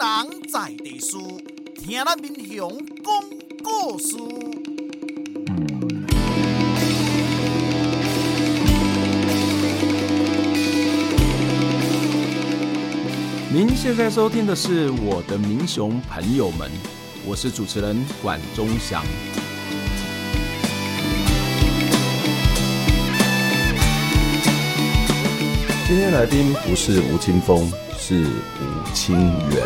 人在地事，听咱民雄讲故事。您现在收听的是《我的民雄朋友们》，我是主持人管中祥。今天来宾不是吴青峰，是吴清源。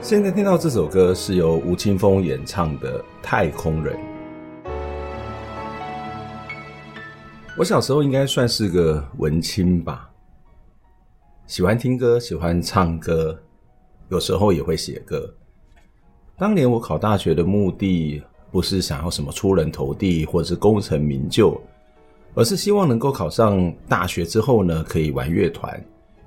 现在听到这首歌是由吴青峰演唱的《太空人》。我小时候应该算是个文青吧，喜欢听歌，喜欢唱歌，有时候也会写歌。当年我考大学的目的不是想要什么出人头地或者是功成名就，而是希望能够考上大学之后呢，可以玩乐团，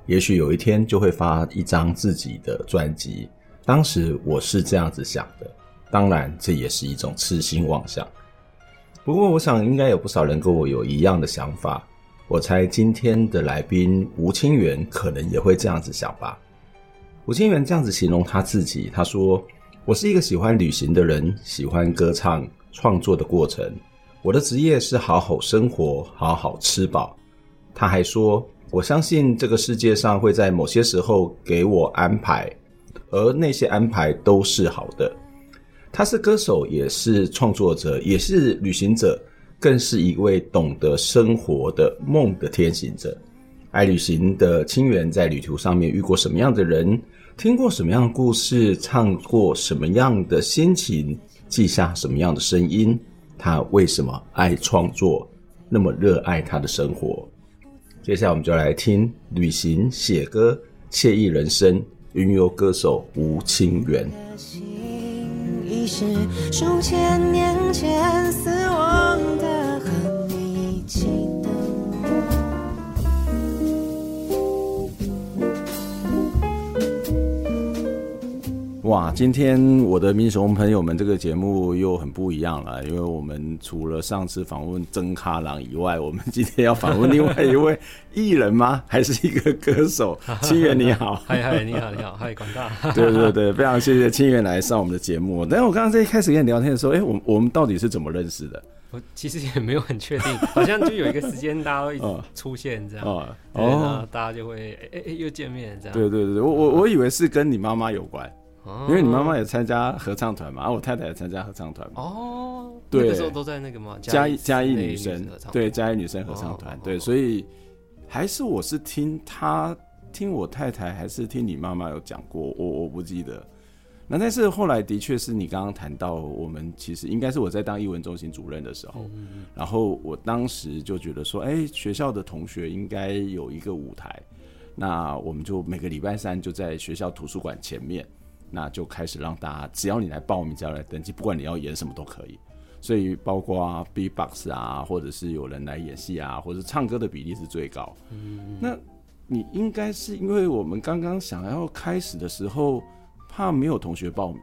也许有一天就会发一张自己的专辑。当时我是这样子想的，当然这也是一种痴心妄想。不过，我想应该有不少人跟我有一样的想法。我猜今天的来宾吴清源可能也会这样子想吧。吴清源这样子形容他自己，他说：“我是一个喜欢旅行的人，喜欢歌唱创作的过程。我的职业是好好生活，好好吃饱。”他还说：“我相信这个世界上会在某些时候给我安排，而那些安排都是好的。”他是歌手，也是创作者，也是旅行者，更是一位懂得生活的梦的天行者。爱旅行的清源在旅途上面遇过什么样的人，听过什么样的故事，唱过什么样的心情，记下什么样的声音？他为什么爱创作，那么热爱他的生活？接下来我们就来听旅行写歌惬意人生，云游歌手吴清源已。是数千年前死亡的哇，今天我的民雄朋友们这个节目又很不一样了，因为我们除了上次访问曾卡郎以外，我们今天要访问另外一位艺人吗？还是一个歌手？清源你好，嗨嗨，你好你好，嗨广大，对对对，非常谢谢清源来上我们的节目。但是我刚刚在一开始跟你聊天的时候，哎、欸，我我们到底是怎么认识的？我其实也没有很确定，好像就有一个时间，大家会出现这样，哦，然后大家就会哎哎、欸欸、又见面这样。对对对，我我我以为是跟你妈妈有关。因为你妈妈也参加合唱团嘛，啊我太太也参加合唱团嘛。哦，对，那个时候都在那个嘛，嘉义嘉义女生，对，嘉义女生合唱团，对，所以还是我是听她听我太太，还是听你妈妈有讲过，我我不记得。那但是后来的确是你刚刚谈到，我们其实应该是我在当艺文中心主任的时候，然后我当时就觉得说，哎，学校的同学应该有一个舞台，那我们就每个礼拜三就在学校图书馆前面。那就开始让大家，只要你来报名，只要来登记，不管你要演什么都可以。所以包括 B-box 啊，或者是有人来演戏啊，或者是唱歌的比例是最高。嗯，那你应该是因为我们刚刚想要开始的时候，怕没有同学报名。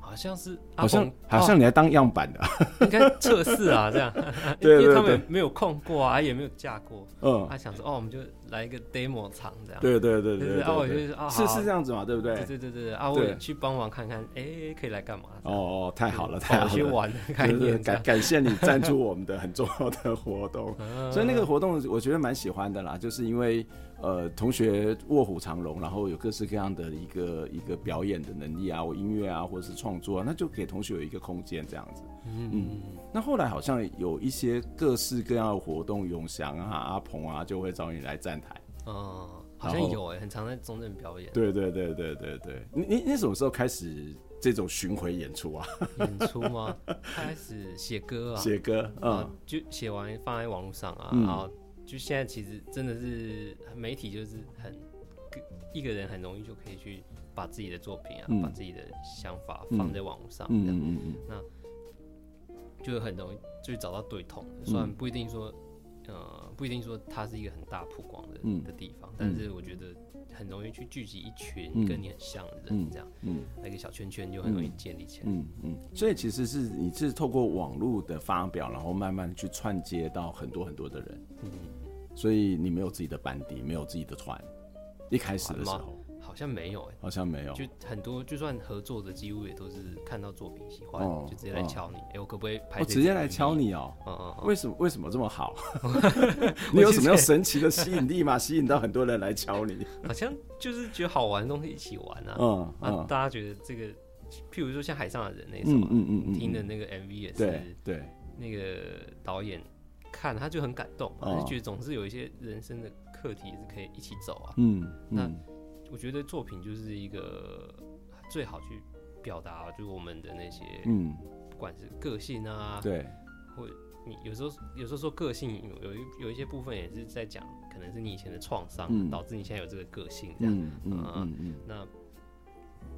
好像是，好像好像你来当样板的，应该测试啊，这样，对，因为他们没有空过啊，也没有架过，嗯，他想说，哦，我们就来一个 demo 场这样，对对对对，啊，我就是啊，是是这样子嘛，对不对？对对对对，啊，我去帮忙看看，哎，可以来干嘛？哦哦，太好了，太好了，去玩，感感谢你赞助 我们的很重要的活动，所以那个活动我觉得蛮喜欢的啦，就是因为。呃，同学卧虎藏龙，然后有各式各样的一个一个表演的能力啊，我音乐啊，或者是创作啊，那就给同学有一个空间这样子。嗯嗯。那后来好像有一些各式各样的活动，永祥啊、阿鹏啊，就会找你来站台。哦，好像有哎、欸，很常在中正表演。对对对对对对。你你你什么时候开始这种巡回演出啊？演出吗？开始写歌啊。写歌，嗯，就写完放在网络上啊，嗯、然后。就现在，其实真的是媒体，就是很一个人很容易就可以去把自己的作品啊，嗯、把自己的想法放在网络上，嗯嗯嗯，那就很容易就找到对头，虽然不一定说呃，不一定说它是一个很大曝光的、嗯。的地方，但是我觉得很容易去聚集一群跟你很像的人，这样，嗯，那个小圈圈就很容易建立起来。嗯嗯，所以其实是你是透过网络的发表，然后慢慢去串接到很多很多的人。嗯，所以你没有自己的班底，没有自己的团，一开始的时候。好像没有哎、好像没有，就很多就算合作的几乎也都是看到作品喜欢，哦就直接来敲你，哎、欸，我可不可以拍？我、哦、直接来敲你哦、喔，嗯嗯嗯，为什么为什么这么好？你有什么样神奇的吸引力吗？吸引到很多人来敲你？好像就是觉得好玩的东西一起玩啊，嗯，嗯。啊，大家觉得这个，譬如说像海上的人那首，嗯嗯嗯，听的那个 MV 也是，对对，那个导演看他就很感动，他就觉得总是有一些人生的课题是可以一起走啊，嗯，那。我觉得作品就是一个最好去表达，就是我们的那些，嗯，不管是个性啊，对，或你有时候有时候说个性有一有一些部分也是在讲，可能是你以前的创伤、嗯、导致你现在有这个个性这样，嗯嗯那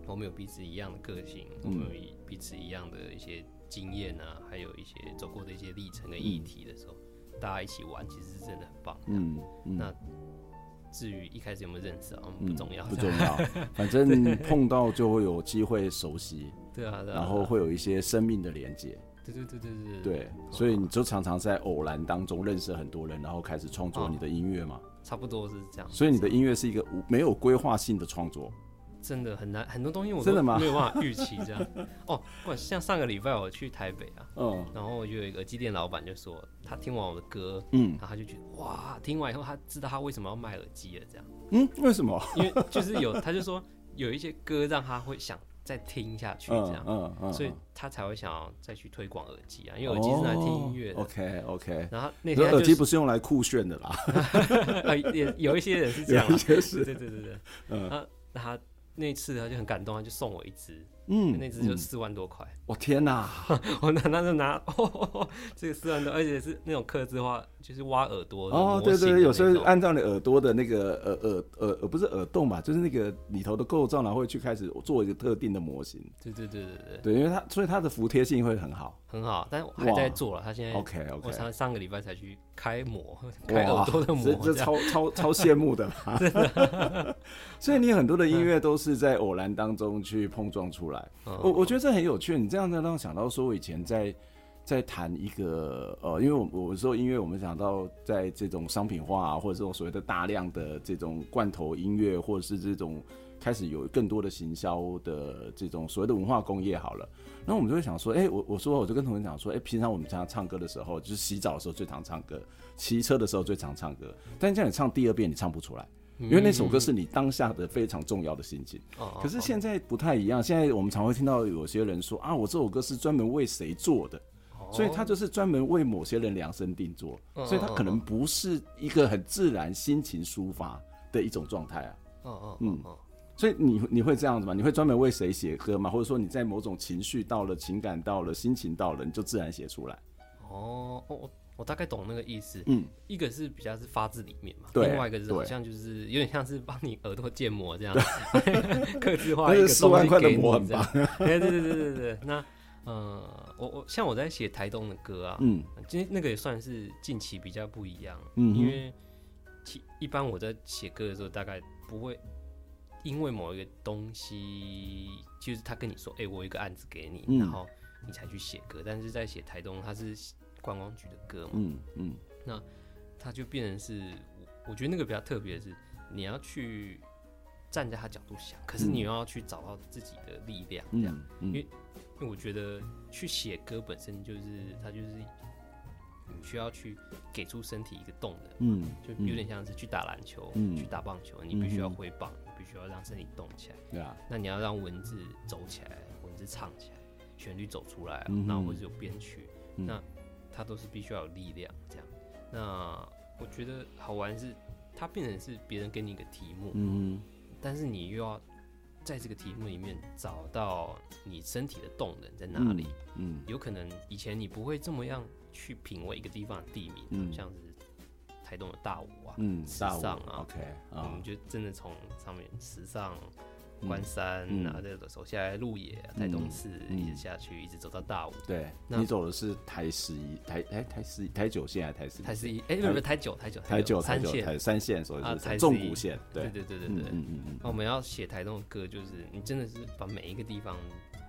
我们有彼此一样的个性，嗯、我们有彼此一样的一些经验啊，还有一些走过的一些历程跟议题的时候，嗯、大家一起玩，其实是真的很棒，嗯，嗯。那。至于一开始有没有认识啊，不重要，不重要，反正 碰到就会有机会熟悉，对啊，然后会有一些生命的连接，对对对对对对，所以你就常常在偶然当中认识很多人，然后开始创作你的音乐嘛，差不多是这样，所以你的音乐是一个没有规划性的创作。真的很难，很多东西我真的？没有办法预期这样。哦，不，像上个礼拜我去台北啊，嗯，然后就有一个机店老板就说，他听完我的歌，嗯，然后他就觉得哇，听完以后他知道他为什么要卖耳机了，这样。嗯，为什么？因为就是有，他就说有一些歌让他会想再听下去，这样，嗯嗯，嗯，所以他才会想要再去推广耳机啊，因为耳机是来听音乐的。OK OK。然后那天耳机不是用来酷炫的啦。也有一些人是这样，对对对对，嗯，那他。那次他就很感动，他就送我一只，嗯，那只就四万多块。我、嗯哦、天哪！我拿那就拿，哦，这个四万多，而且是那种刻字化，就是挖耳朵的哦，对对，有时候按照你耳朵的那个耳耳耳耳不是耳洞吧，就是那个里头的构造，然后会去开始做一个特定的模型。对对对对对，对，因为它所以它的服贴性会很好，很好，但还在做了。他现在 OK OK，我上上个礼拜才去开模，开耳朵的模，这，这超超超羡慕的。所以你很多的音乐都是在偶然当中去碰撞出来。嗯、我我觉得这很有趣。你这样子让我想到说，我以前在在谈一个呃，因为我我说音乐，我们想到在这种商品化啊，或者这种所谓的大量的这种罐头音乐，或者是这种开始有更多的行销的这种所谓的文化工业好了。那我们就会想说，哎、欸，我我说我就跟同学讲说，哎、欸，平常我们常常唱歌的时候，就是洗澡的时候最常唱歌，骑车的时候最常唱歌，但这样你唱第二遍，你唱不出来。因为那首歌是你当下的非常重要的心情，可是现在不太一样。现在我们常会听到有些人说啊，我这首歌是专门为谁做的，所以他就是专门为某些人量身定做，所以他可能不是一个很自然心情抒发的一种状态啊。嗯嗯嗯，所以你你会这样子吗？你会专门为谁写歌吗？或者说你在某种情绪到了、情感到了、心情到了，你就自然写出来？哦哦。我大概懂那个意思，嗯，一个是比较是发自里面嘛，另外一个是好像就是有点像是帮你耳朵建模这样，刻字化一个四万块的模很棒，对对对对对对。那呃，我我像我在写台东的歌啊，嗯，今天那个也算是近期比较不一样，嗯，因为其一般我在写歌的时候，大概不会因为某一个东西，就是他跟你说，哎，我有一个案子给你，然后你才去写歌，但是在写台东，他是。观光局的歌嘛，嗯嗯，那他就变成是，我觉得那个比较特别的是，你要去站在他角度想，可是你又要去找到自己的力量，这样，因为因为我觉得去写歌本身就是，他就是你需要去给出身体一个动能，嗯，就有点像是去打篮球，去打棒球，你必须要挥棒，你必须要让身体动起来，对啊，那你要让文字走起来，文字唱起来，旋律走出来，然后或者有编曲，那。它都是必须要有力量，这样。那我觉得好玩是，它变成是别人给你一个题目，嗯，但是你又要在这个题目里面找到你身体的动能在哪里，嗯，嗯，有可能以前你不会这么样去品味一个地方的地名，嗯，像是台东的大武啊，嗯，时尚啊，OK，我们就真的从上面时尚关山，嗯然后再走下来鹿野、台东寺，嗯一直下去，一直走到大武。对，那你走的是台十一、台哎台十一、台九线还是台十一？台十一，哎，不是不是台九，台九，台九、台九、台三线，所以啊，是台11纵谷线。对。对对对对对。嗯嗯嗯那我们要写台东的歌，就是你真的是把每一个地方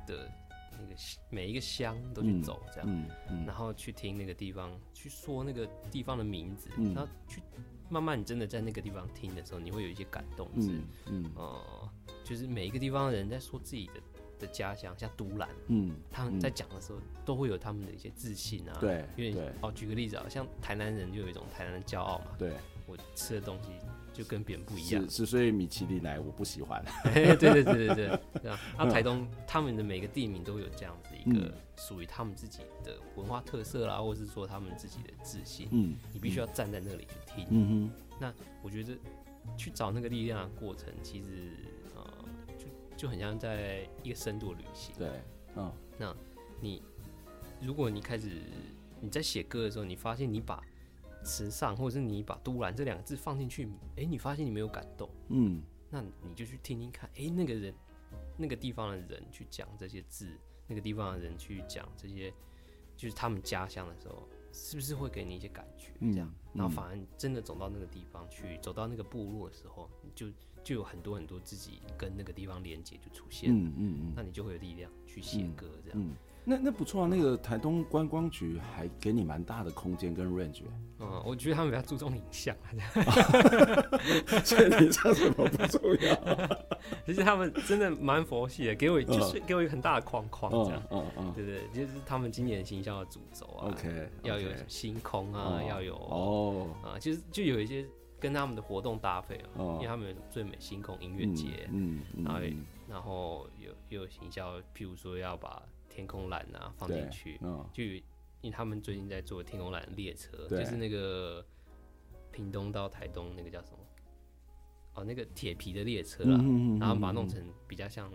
的那个每一个乡都去走，这样，嗯嗯然后去听那个地方，去说那个地方的名字，嗯。然后去慢慢你真的在那个地方听的时候，你会有一些感动，是嗯哦。呃，就是每一个地方的人在说自己的的家乡，像独兰，嗯，他们在讲的时候都会有他们的一些自信啊，对因为哦，举个例子啊，像台南人就有一种台南的骄傲嘛，对，我吃的东西就跟别人不一样。是，是，所以米其林来我不喜欢。对对对对对对，对 啊，啊台东他们的每个地名都有这样子一个嗯。属于他们自己的文化特色啦，或者是说他们自己的自信，嗯你必须要站在那里去听。嗯。哼。那我觉得去找那个力量的过程，其实呃，就就很像在一个深度旅行，。对，嗯那你如果你开始你在写歌的时候，你发现你把慈善或者是你把都兰这两个字放进去，哎、你发现你没有感动，嗯那你就去听听看，哎、那个人那个地方的人去讲这些字，那个地方的人去讲这些，就是他们家乡的时候，是不是会给你一些感觉？这样，嗯。然后反而真的走到那个地方去，走到那个部落的时候，你就就有很多很多自己跟那个地方连接就出现，嗯嗯嗯。那你就会有力量去写歌，这样。嗯，那那不错啊，那个台东观光局还给你蛮大的空间跟 range，嗯，我觉得他们比较注重影像，所以你唱什么不重要。其实他们真的蛮佛系的，给我就是给我一个很大的框框，这样嗯。嗯。嗯对对，就是他们今年行销的主轴啊，OK，要有星空啊，哦。要有哦，啊，其实就有一些跟他们的活动搭配啊，哦。因为他们有最美星空音乐节，嗯嗯然后嗯。然后有又有行销，譬如说要把天空蓝啊放进去，嗯。就因为他们最近在做天空蓝列车，就是那个屏东到台东那个叫什么？哦，那个铁皮的列车啦，嗯嗯嗯然后把它弄成比较像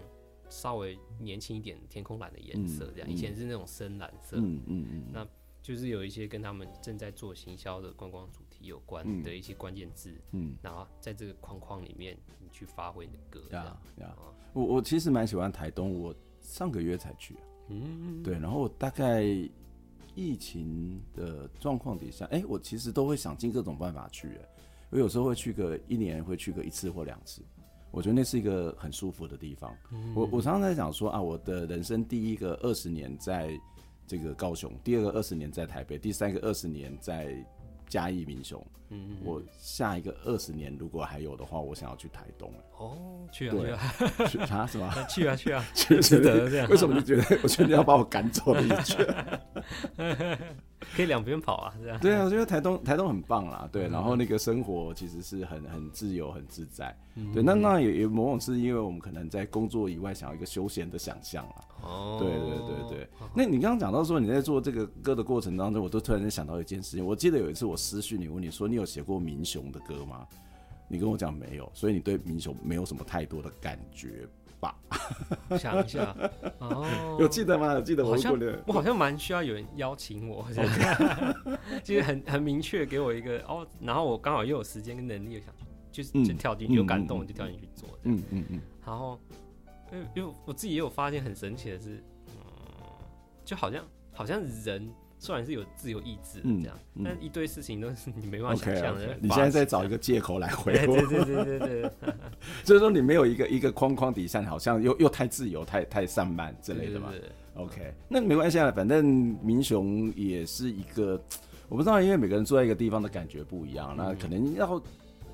稍微年轻一点天空蓝的颜色，这样、嗯以前是那种深蓝色，嗯嗯嗯，那就是有一些跟他们正在做行销的观光主题有关的一些关键字，嗯然后在这个框框里面，你去发挥你的歌，这样。我我其实蛮喜欢台东，我上个月才去啊，嗯，对，然后大概疫情的状况底下，哎、我其实都会想尽各种办法去，哎，我有时候会去个一年会去个一次或两次，我觉得那是一个很舒服的地方。我我常常在想说啊，我的人生第一个二十年在这个高雄，第二个二十年在台北，第三个二十年在嘉义民雄。嗯，我下一个二十年如果还有的话，我想要去台东。哦，去啊 去啊，去啊 什么？去啊去啊，去值得这样为什么你觉得？我觉得你要把我赶走了一圈。可以两边跑啊，这样。对啊，我觉得台东台东很棒啦，对，然后那个生活其实是很很自由、很自在，对，那那也也某种是因为我们可能在工作以外想要一个休闲的想象啦，哦，对对对对。那你刚刚讲到说你在做这个歌的过程当中，我都突然间想到一件事情，我记得有一次我私讯你问你说你有写过民雄的歌吗？你跟我讲没有，所以你对民雄没有什么太多的感觉吧？想一下，哦，有记得吗？有记得我好像。我好像蛮需要有人邀请我，这样就是很很明确给我一个哦，然后我刚好又有时间跟能力，想就是嗯就跳进去，有感动就跳进去做，嗯嗯嗯然后因为因为我自己也有发现很神奇的是，嗯，就好像好像人虽然是有自由意志的嗯这样，嗯但一堆事情都是你没办法想象的。你现在在找一个，个借口来回对我。对对对对对，就是说你没有一个一个框框底下，好像又又太自由、太太散漫之类的嘛。OK，那没关系啊，反正民雄也是一个，我不知道，因为每个人住在一个地方的感觉不一样，那可能要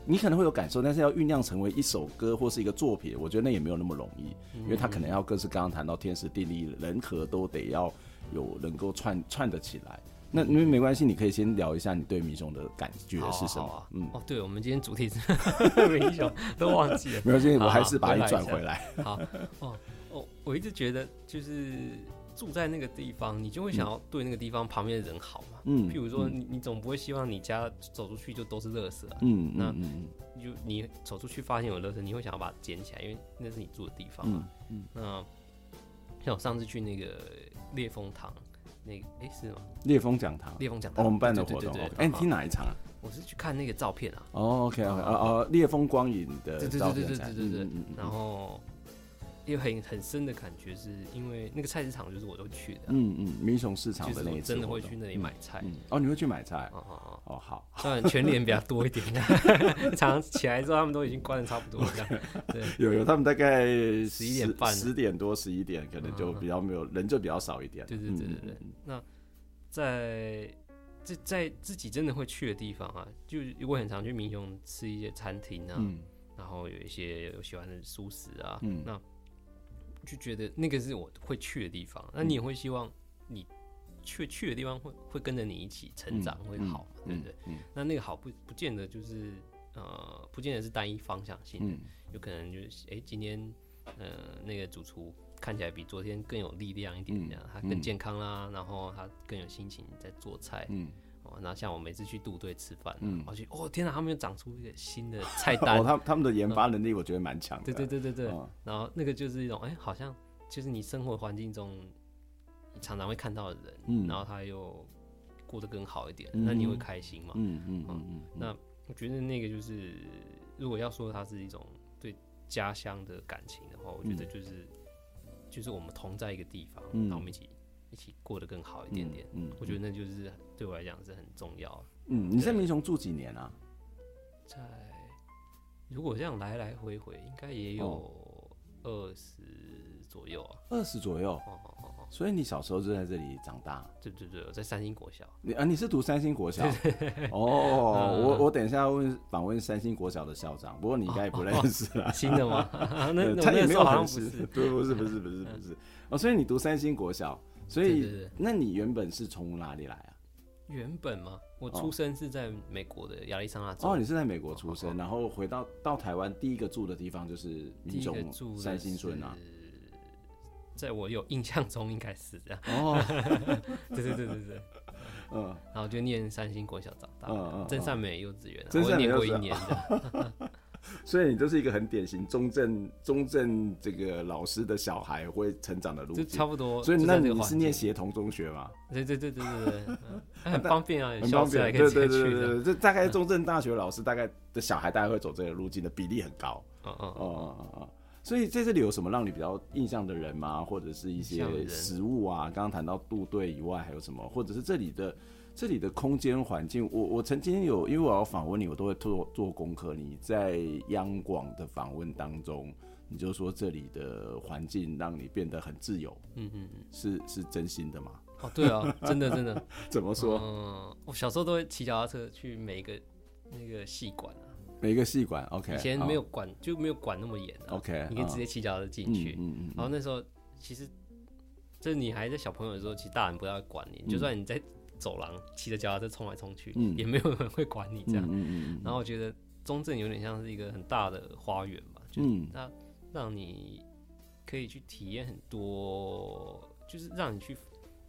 你可能会有感受，但是要酝酿成为一首歌或是一个作品，我觉得那也没有那么容易，因为他可能要更是刚刚谈到天时地利人和都得要有能够串串得起来。那因为没关系，你可以先聊一下你对民雄的感觉是什么？嗯，哦，对，我们今天主题是民雄，都忘记了。没关系，好我还是把你转回来。好，哦哦，我一直觉得就是住在那个地方，你就会想要对那个地方旁边的人好嘛。嗯譬如说你，你总不会希望你家走出去就都是垃圾啊。嗯那嗯嗯就你走出去发现有垃圾，你会想要把它捡起来，因为那是你住的地方嘛。嗯那像我上次去那个烈风堂，那个哎、是吗？烈风讲堂，烈风讲堂，哦我们办的活动。哎，你听哪一场啊？我是去看那个照片啊。哦，OK OK，哦哦，烈风光影的对对照片展对对对对对对嗯然后有很很深的感觉，是因为那个菜市场就是我都去的，嗯嗯，民雄市场的那一次，真的会去那里买菜。哦，你会去买菜？哦哦哦，哦好，当然全年比较多一点，常常起来之后他们都已经关的差不多了。对，有有，他们大概十一点半、十点多、十一点，可能就比较没有人，就比较少一点。对对对对对。那在在在自己真的会去的地方啊，就如果很常去民雄吃一些餐厅啊，然后有一些有喜欢的素食啊，那。就觉得那个是我会去的地方，那你也会希望你去去的地方会会跟着你一起成长，会好，对不对？那那个好不不见得就是呃，不见得是单一方向性的，有可能就是哎，今天呃那个主厨看起来比昨天更有力量一点，这样他更健康啦，然后他更有心情在做菜，那像我每次去杜队吃饭，嗯，我去，哦天哪，他们又长出一个新的 菜单，哦，他他们的研发能力我觉得蛮强的，对对对对对，然后那个就是一种，哎，好像就是你生活环境中你常常会看到的人，嗯，然后他又过得更好一点，那你会开心嘛？嗯嗯嗯，那我觉得那个就是，如果要说它是一种对家乡的感情的话，我觉得就是就是我们同在一个地方，然后我们一起。一起过得更好一点点，嗯，我觉得那就是对我来讲是很重要。嗯，你在民雄住几年啊？在，如果这样来来回回，应该也有二十左右啊。二十左右，哦哦哦。所以你小时候就在这里长大？对对对，我在三星国小。你啊，你是读三星国小？哦，我我等一下问访问三星国小的校长，不过你应该也不认识了。新的吗？那他也没有认识。不不是不是不是不是。哦，所以你读三星国小。所以，那你原本是从哪里来啊？原本吗？我出生是在美国的亚利桑那州。哦，你是在美国出生，哦、然后回到到台湾，第一个住的地方就是民雄三星村啊。在我有印象中，应该是这样。哦，对对对对对，嗯，然后就念三星国小长大，嗯嗯，真善美幼稚园，我念过一年的。所以你就是一个很典型中正中正这个老师的小孩会成长的路径，差不多。所以那你是念协同中学吗？对对对对对对，很方便啊，很方便。对对对对对，这大概中正大学老师大概的小孩大概会走这个路径的比例很高。嗯嗯嗯嗯嗯。所以在这里有什么让你比较印象的人吗？或者是一些食物啊？刚刚谈到部队以外还有什么？或者是这里的？这里的空间环境，我我曾经有，因为我要访问你，我都会做做功课。你在央广的访问当中，你就说这里的环境让你变得很自由，嗯嗯嗯，是是真心的吗？哦，对啊，真的真的。怎么说？嗯，我小时候都会骑脚踏车去每一个那个戏馆啊，每一个戏馆，OK。以前没有管，就没有管那么严，OK。你可以直接骑脚踏车进去，嗯嗯。然后那时候其实，就是你还在小朋友的时候，其实大人不要管你，就算你在。走廊骑着脚踏车冲来冲去，嗯、也没有人会管你这样。嗯嗯嗯、然后我觉得中正有点像是一个很大的花园吧，就是它让你可以去体验很多，就是让你去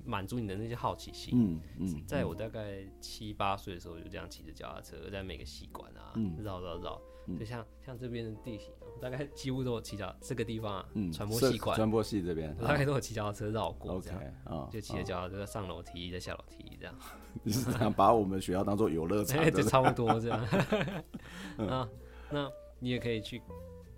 满足你的那些好奇心。嗯嗯、在我大概七八岁的时候，就这样骑着脚踏车在每个戏馆啊绕绕绕。就像像这边的地形，大概几乎都有骑脚这个地方啊，传播系馆，传播系这边大概都有骑脚踏车绕过这样，就骑着脚踏车上楼梯，再下楼梯这样。你是这样把我们学校当做游乐场？就差不多这样。那那你也可以去，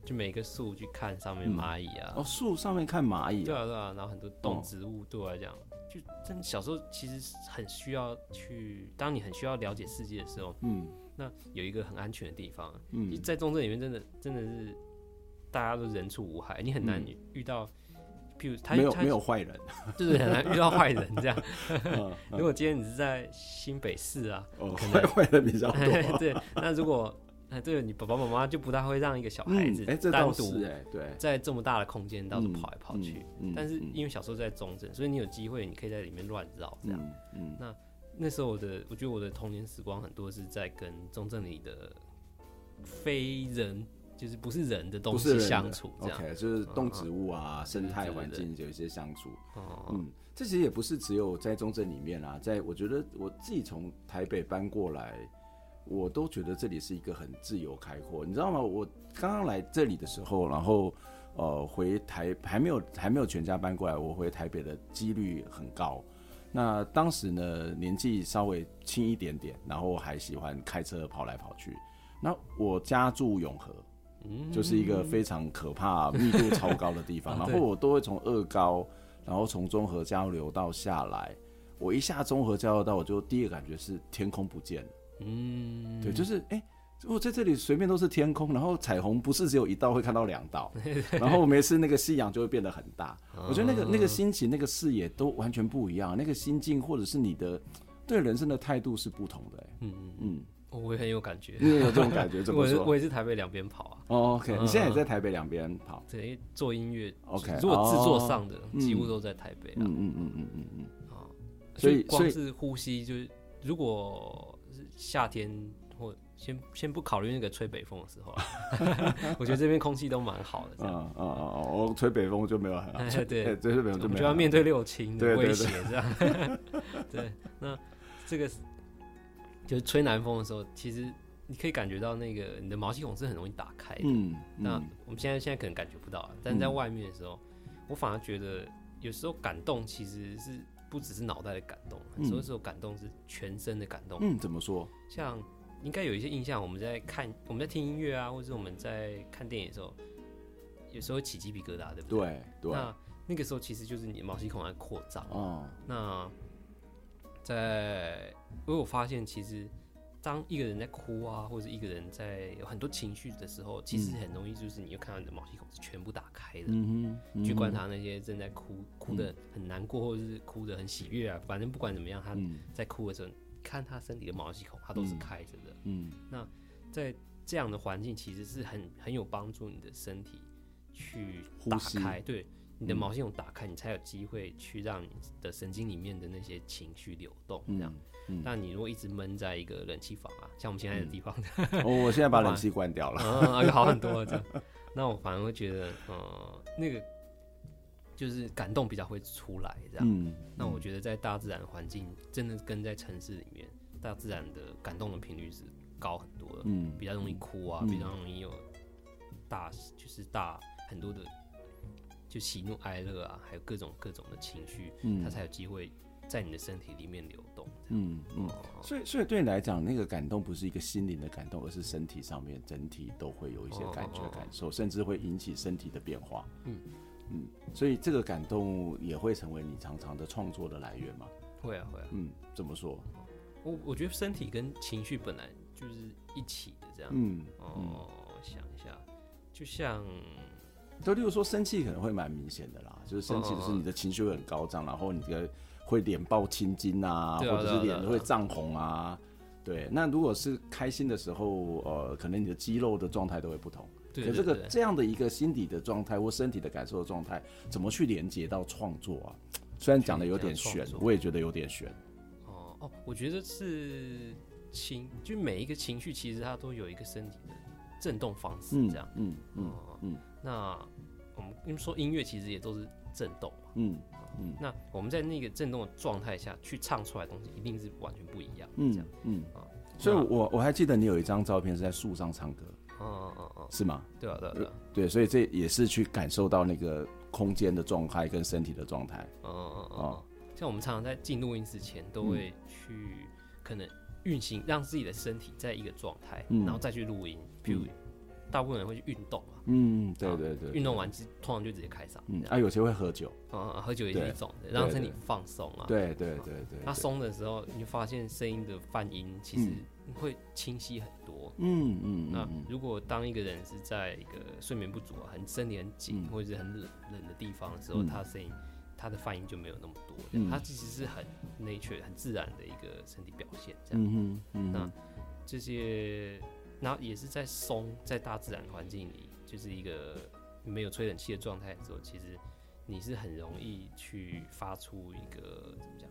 就每个树去看上面蚂蚁啊。哦，树上面看蚂蚁。对啊对啊，然后很多动植物对我来讲，就真小时候其实很需要去，当你很需要了解世界的时候，嗯。那有一个很安全的地方，嗯，在中正里面真的真的是大家都人畜无害，你很难遇到，譬如他没有没有坏人，就是很难遇到坏人这样。如果今天你是在新北市啊，坏坏人比较多。对，那如果对你爸爸妈妈就不大会让一个小孩子单独哎，对，在这么大的空间到处跑来跑去。但是因为小时候在中正，所以你有机会，你可以在里面乱绕这样。嗯，那。那时候我的，我觉得我的童年时光很多是在跟中正里的非人，就是不是人的东西相处，这样，OK，就是动植物啊，生态环境有一些相处。嗯，这其实也不是只有在中正里面啊，在我觉得我自己从台北搬过来，我都觉得这里是一个很自由开阔。你知道吗？我刚刚来这里的时候，然后呃回台还没有还没有全家搬过来，我回台北的几率很高。那当时呢，年纪稍微轻一点点，然后还喜欢开车跑来跑去。那我家住永和，嗯，就是一个非常可怕、密度超高的地方。然后我都会从二高，然后从综合交流道下来。我一下综合交流道，我就第一个感觉是天空不见了。嗯，对，就是哎。欸我在这里随便都是天空，然后彩虹不是只有一道，会看到两道，然后每次那个夕阳就会变得很大。我觉得那个那个心情、那个视野都完全不一样，那个心境或者是你的对人生的态度是不同的。嗯嗯嗯，我也很有感觉，你也有这种感觉？怎么说？我也是台北两边跑啊。哦，OK，你现在也在台北两边跑？对，做音乐。OK，如果制作上的几乎都在台北。嗯嗯嗯嗯嗯嗯。啊，所以光是呼吸，就是如果是夏天。先先不考虑那个吹北风的时候，我觉得这边空气都蛮好的。嗯嗯嗯，我吹北风就没有很好。对对，吹北风就没有。就要面对六亲的威胁这样。对，那这个就是吹南风的时候，其实你可以感觉到那个你的毛细孔是很容易打开的。嗯。那我们现在现在可能感觉不到，但是在外面的时候，我反而觉得有时候感动其实是不只是脑袋的感动，很多时候感动是全身的感动。嗯，怎么说？像。应该有一些印象，我们在看、我们在听音乐啊，或者是我们在看电影的时候，有时候起鸡皮疙瘩，对不对？对对。那那个时候其实就是你毛细孔在扩张。哦。那在，因为我发现，其实当一个人在哭啊，或者一个人在有很多情绪的时候，其实很容易就是你又看到你的毛细孔是全部打开的。嗯哼。去观察那些正在哭、哭的很难过，或者是哭的很喜悦啊，反正不管怎么样，他在哭的时候。看他身体的毛细孔，它都是开着的。嗯，那在这样的环境，其实是很很有帮助你的身体去打开，对你的毛细孔打开，你才有机会去让你的神经里面的那些情绪流动。这样，但你如果一直闷在一个冷气房啊，像我们现在的地方，哦，我现在把冷气关掉了，啊，就好很多了。这样，那我反而会觉得，呃，那个。就是感动比较会出来，这样。嗯，那我觉得在大自然环境，真的跟在城市里面，大自然的感动的频率是高很多的。嗯，比较容易哭啊，嗯、比较容易有大，就是大很多的，就喜怒哀乐啊，还有各种各种的情绪，嗯，它才有机会在你的身体里面流动。嗯嗯。所以，所以对你来讲，那个感动不是一个心灵的感动，而是身体上面整体都会有一些感觉、感受，甚至会引起身体的变化。嗯。嗯，所以这个感动也会成为你常常的创作的来源吗？会啊，会啊。嗯，怎么说？我我觉得身体跟情绪本来就是一起的，这样。嗯哦，想一下，就像，就例如说生气可能会蛮明显的啦，就是生气的是你的情绪会很高涨，然后你的会脸爆青筋啊，或者是脸会涨红啊。对，那如果是开心的时候，呃，可能你的肌肉的状态都会不同。可这个这样的一个心理的状态或身体的感受的状态，怎么去连接到创作啊？虽然讲的有点悬，我也觉得有点悬。哦哦，我觉得是情，就每一个情绪其实它都有一个身体的震动方式，这样。嗯嗯嗯，嗯。那我们因为说音乐其实也都是震动嘛。嗯嗯。那我们在那个震动的状态下去唱出来的东西，一定是完全不一样。嗯样嗯啊。所以我我还记得你有一张照片是在树上唱歌。嗯嗯嗯，是吗？对啊，对啊，对啊，对，所以这也是去感受到那个空间的状态跟身体的状态。嗯嗯嗯，像我们常常在进录音之前都会去可能运行，让自己的身体在一个状态，然后再去录音。比如大部分人会去运动嘛，嗯，对对对，运动完之通常就直接开嗓。嗯，啊，有些会喝酒，嗯，喝酒也是一种的，让身体放松啊。对对对对，它松的时候，你就发现声音的泛音其实会清晰很多。嗯嗯，那如果当一个人是在一个睡眠不足啊，很身体很紧或者是很冷冷的地方的时候，他声音他的发音就没有那么多。嗯，它其实是很 nature 很自然的一个身体表现。这样，嗯嗯，那这些。那也是在松，在大自然环境里，就是一个没有吹冷气的状态的时候，其实你是很容易去发出一个怎么讲？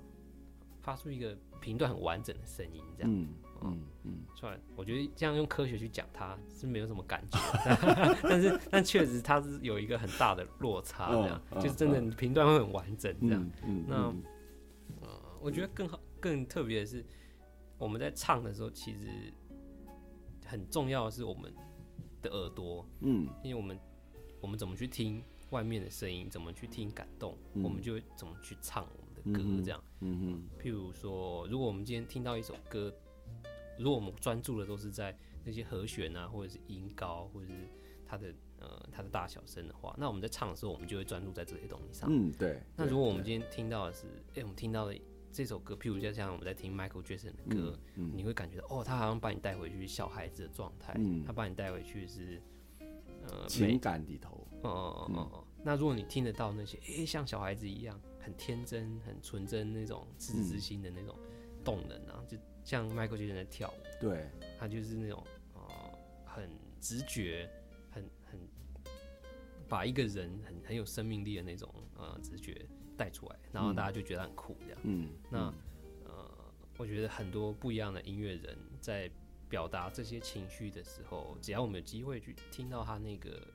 发出一个频段很完整的声音，这样。嗯嗯嗯。虽然我觉得这样用科学去讲它是没有什么感觉，但是但确实它是有一个很大的落差，这样，就是真的频段会很完整，这样。嗯。那呃，我觉得更好、更特别的是，我们在唱的时候，其实。很重要的是我们的耳朵，嗯，因为我们我们怎么去听外面的声音，怎么去听感动，嗯、我们就怎么去唱我们的歌，这样，嗯哼。譬如说，如果我们今天听到一首歌，如果我们专注的都是在那些和弦啊，或者是音高，或者是它的呃它的大小声的话，那我们在唱的时候，我们就会专注在这些东西上。嗯，对。那如果我们今天听到的是，哎、欸，我们听到的这首歌，譬如就像我们在听 Michael Jackson 的歌，嗯嗯、你会感觉到哦，他好像把你带回去小孩子的状态，嗯、他把你带回去是呃情感里头。哦哦哦哦。那如果你听得到那些，哎、欸，像小孩子一样很天真、很纯真那种赤子之心的那种动能啊，嗯、就像 Michael Jackson 在跳舞，对，他就是那种呃很直觉。很很把一个人很很有生命力的那种呃直觉带出来，然后大家就觉得很酷这样。嗯，那呃，我觉得很多不一样的音乐人在表达这些情绪的时候，只要我们有机会去听到他那个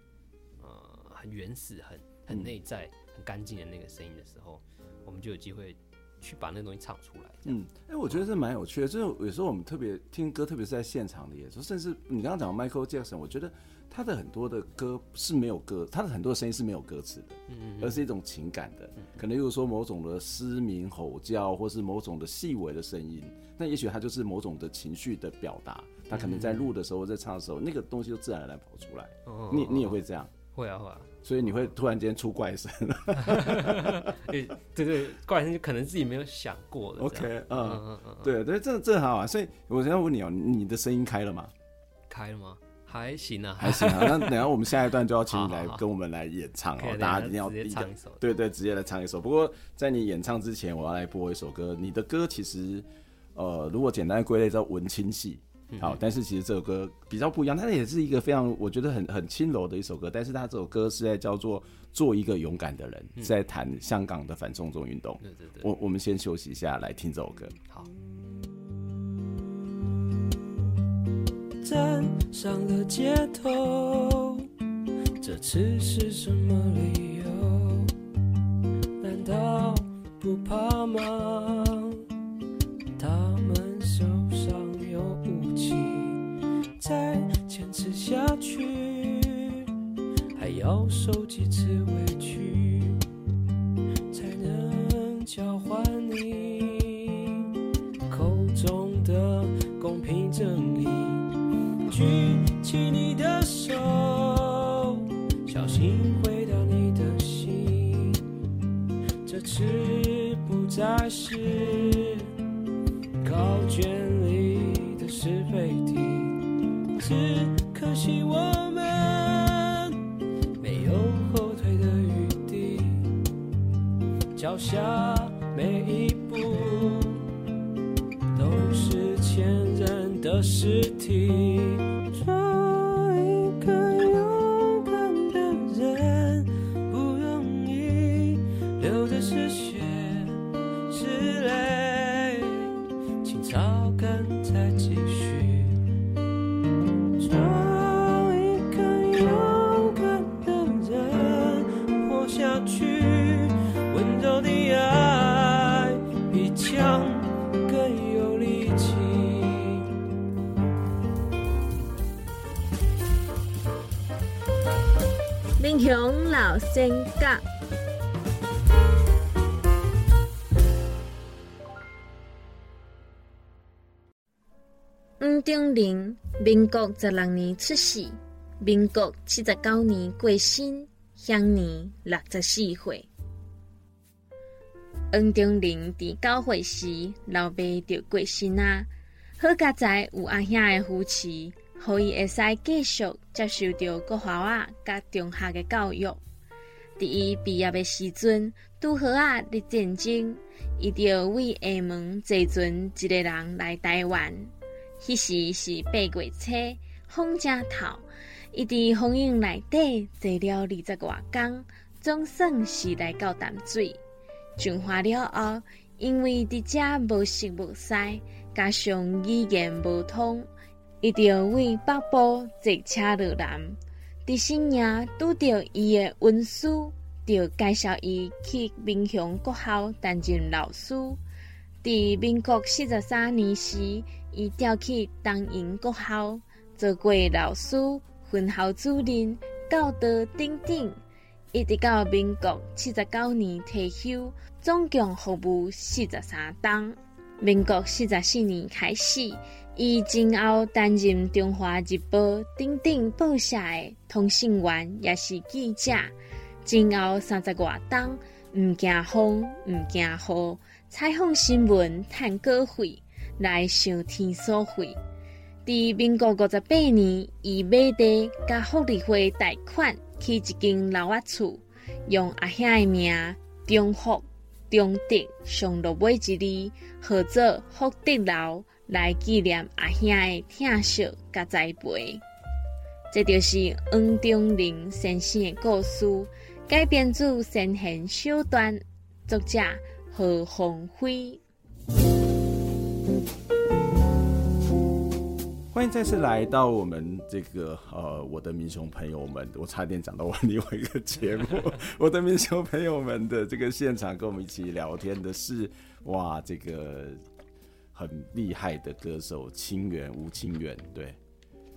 呃很原始、很很内在、很干净的那个声音的时候，我们就有机会。去把那东西唱出来。嗯，哎、欸，我觉得这蛮有趣的。就是有时候我们特别听歌，特别是在现场的演出，甚至你刚刚讲 Michael Jackson，我觉得他的很多的歌是没有歌，他的很多声音是没有歌词的，嗯，嗯，嗯，而是一种情感的，可能例如说某种的嘶鸣吼叫，或是某种的细微的声音，那也许他就是某种的情绪的表达。他可能在录的时候，在唱的时候，那个东西就自然而然跑出来。你你也会这样？会啊，会啊。所以你会突然间出怪声，对对对，怪声就可能自己没有想过的。OK，嗯嗯嗯，对对，这这很好啊。所以我想要问你哦，你的声音开了吗？开了吗？还行啊，还行啊。那等下我们下一段就要请你来跟我们来演唱哦，大家一定要直接唱一首。对对，直接来唱一首。不过在你演唱之前，我要来播一首歌。你的歌其实，呃，如果简单归类叫文青系。好，但是其实这首歌比较不一样，它也是一个非常我觉得很很轻柔的一首歌，但是它这首歌是在叫做做一个勇敢的人，是在谈香港的反送中运动。对对对，我我们先休息一下，来听这首歌。好。站上了街头，这次是什么理由？难道不怕吗？再坚持下去，还要受几次委屈，才能交换你口中的公平正义？举起你的手，小心回到你的心，这次不再是考卷里的是非题。只可惜我们没有后退的余地，脚下每一步都是前人的尸体。永老先觉。黄忠宁，民国十六年出世，民国七十九年过身，享年六十四岁。黄忠宁在九岁时，老爸就过身啊，好佳在有阿兄的扶持。可以会使继续接受着国华啊，甲中学的教育。伫伊毕业的时阵，拄好啊，伫战争，伊就为厦门坐船一个人来台湾。迄时是八月初，风正透，伊伫风影内底坐了二十外工，总算是来到淡水。上华了后，因为伫遮无食无晒，加上语言无通。伊就为北部坐车落南，伫新营拄着伊的恩师，就介绍伊去民雄国校担任老师。伫民国四十三年时，伊调去东营国校做过老师、分校主任、教导等等，一直到民国七十九年退休，总共服务四十三冬。民国四十四年开始。伊今后担任《中华日报》等等报社的通讯员，也是记者。今后三十偌冬，毋惊风，毋惊雨，采访新闻，趁稿费，来上天所费。伫民国五十八年，以买地甲福利会贷款，起一间老仔厝，用阿兄的名中福、中德上落尾一字，号做福德楼，来纪念阿兄的疼惜甲栽培。这就是黄忠林先生的故事。改编自先贤小段，作者何鸿辉。欢迎再次来到我们这个呃，我的民雄朋友们，我差点讲到我另外一个节目，我的民雄朋友们的这个现场，跟我们一起聊天的是哇，这个很厉害的歌手清源吴清源，对，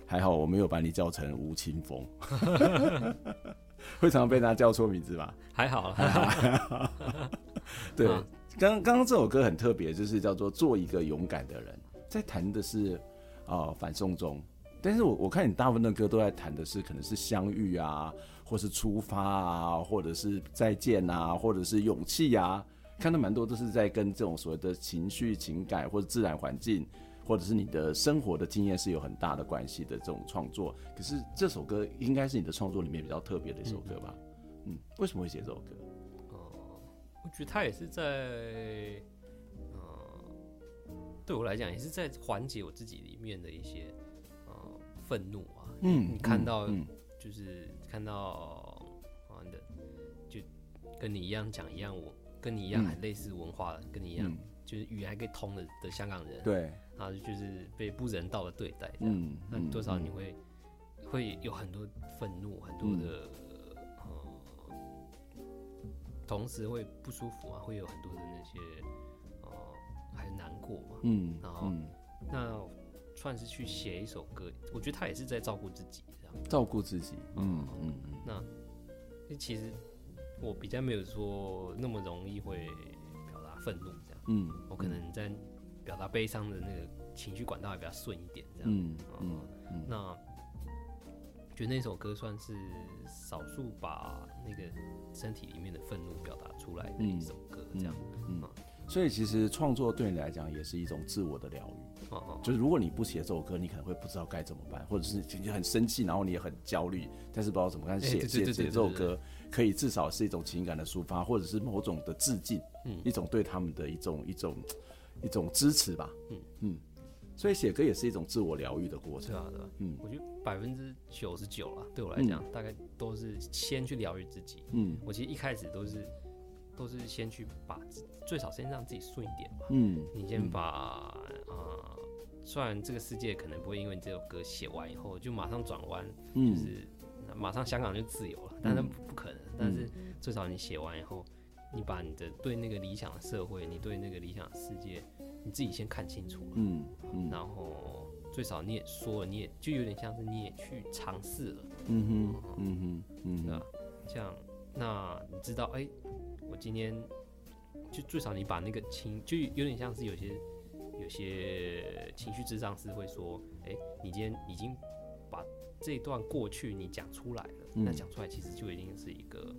还好我没有把你叫成吴清峰。会常常被他叫错名字吧？还好，还好，还好。对，刚刚刚这首歌很特别，就是叫做《做一个勇敢的人》，在谈的是啊、呃、反送中。但是我我看你大部分的歌都在谈的是可能是相遇啊，或是出发啊，或者是再见啊，或者是勇气啊，看到蛮多都是在跟这种所谓的情绪、情感或者自然环境。或者是你的生活的经验是有很大的关系的这种创作，可是这首歌应该是你的创作里面比较特别的一首歌吧？嗯，嗯，为什么会写这首歌？哦、呃，我觉得他也是在，呃，对我来讲也是在缓解我自己里面的一些呃愤怒啊。嗯，你看到就是看到啊的，就跟你一样讲一样，我跟你一样很类似文化的，嗯、跟你一样就是语言还可以通的的香港人。对。然后就是被不人道的对待，嗯，那多少你会、嗯、会有很多愤怒，很多的、嗯。呃，同时会不舒服啊，会有很多的那些，呃，还难过嘛，嗯，然后、嗯、那算是去写一首歌，我觉得他也是在照顾自己，这样。照顾自己，嗯嗯，嗯，那其实我比较没有说那么容易会表达愤怒这样，嗯，我可能在。表达悲伤的那个情绪管道也比较顺一点，这样。嗯嗯，嗯，那觉得那首歌算是少数把那个身体里面的愤怒表达出来的一首歌，这样。嗯，嗯，所以其实创作对你来讲也是一种自我的疗愈。哦，就是如果你不写这首歌，你可能会不知道该怎么办，或者是你很生气，然后你也很焦虑，但是不知道怎么办。写写写这首歌，可以至少是一种情感的抒发，或者是某种的致敬，嗯，一种对他们的一种一种。一种支持吧，嗯。嗯，所以写歌也是一种自我疗愈的过程。对啊，对啊，嗯，我觉得百分之九十九了，对我来讲，嗯，大概都是先去疗愈自己。嗯，我其实一开始都是都是先去把最少先让自己顺一点吧。嗯，你先把啊，嗯。呃，虽然这个世界可能不会因为你这首歌写完以后就马上转弯，就是马上香港就自由了，但是不可能。但是最少你写完以后。你把你的对那个理想的社会，你对那个理想的世界，你自己先看清楚了，嗯，嗯，然后最少你也说了，你也就有点像是你也去尝试了，嗯哼，嗯哼，嗯，那这样，那你知道，哎、欸，我今天就最少你把那个情，就有点像是有些有些情绪智障是会说，哎、欸，你今天已经把这一段过去你讲出来了，嗯、那讲出来其实就已经是一个。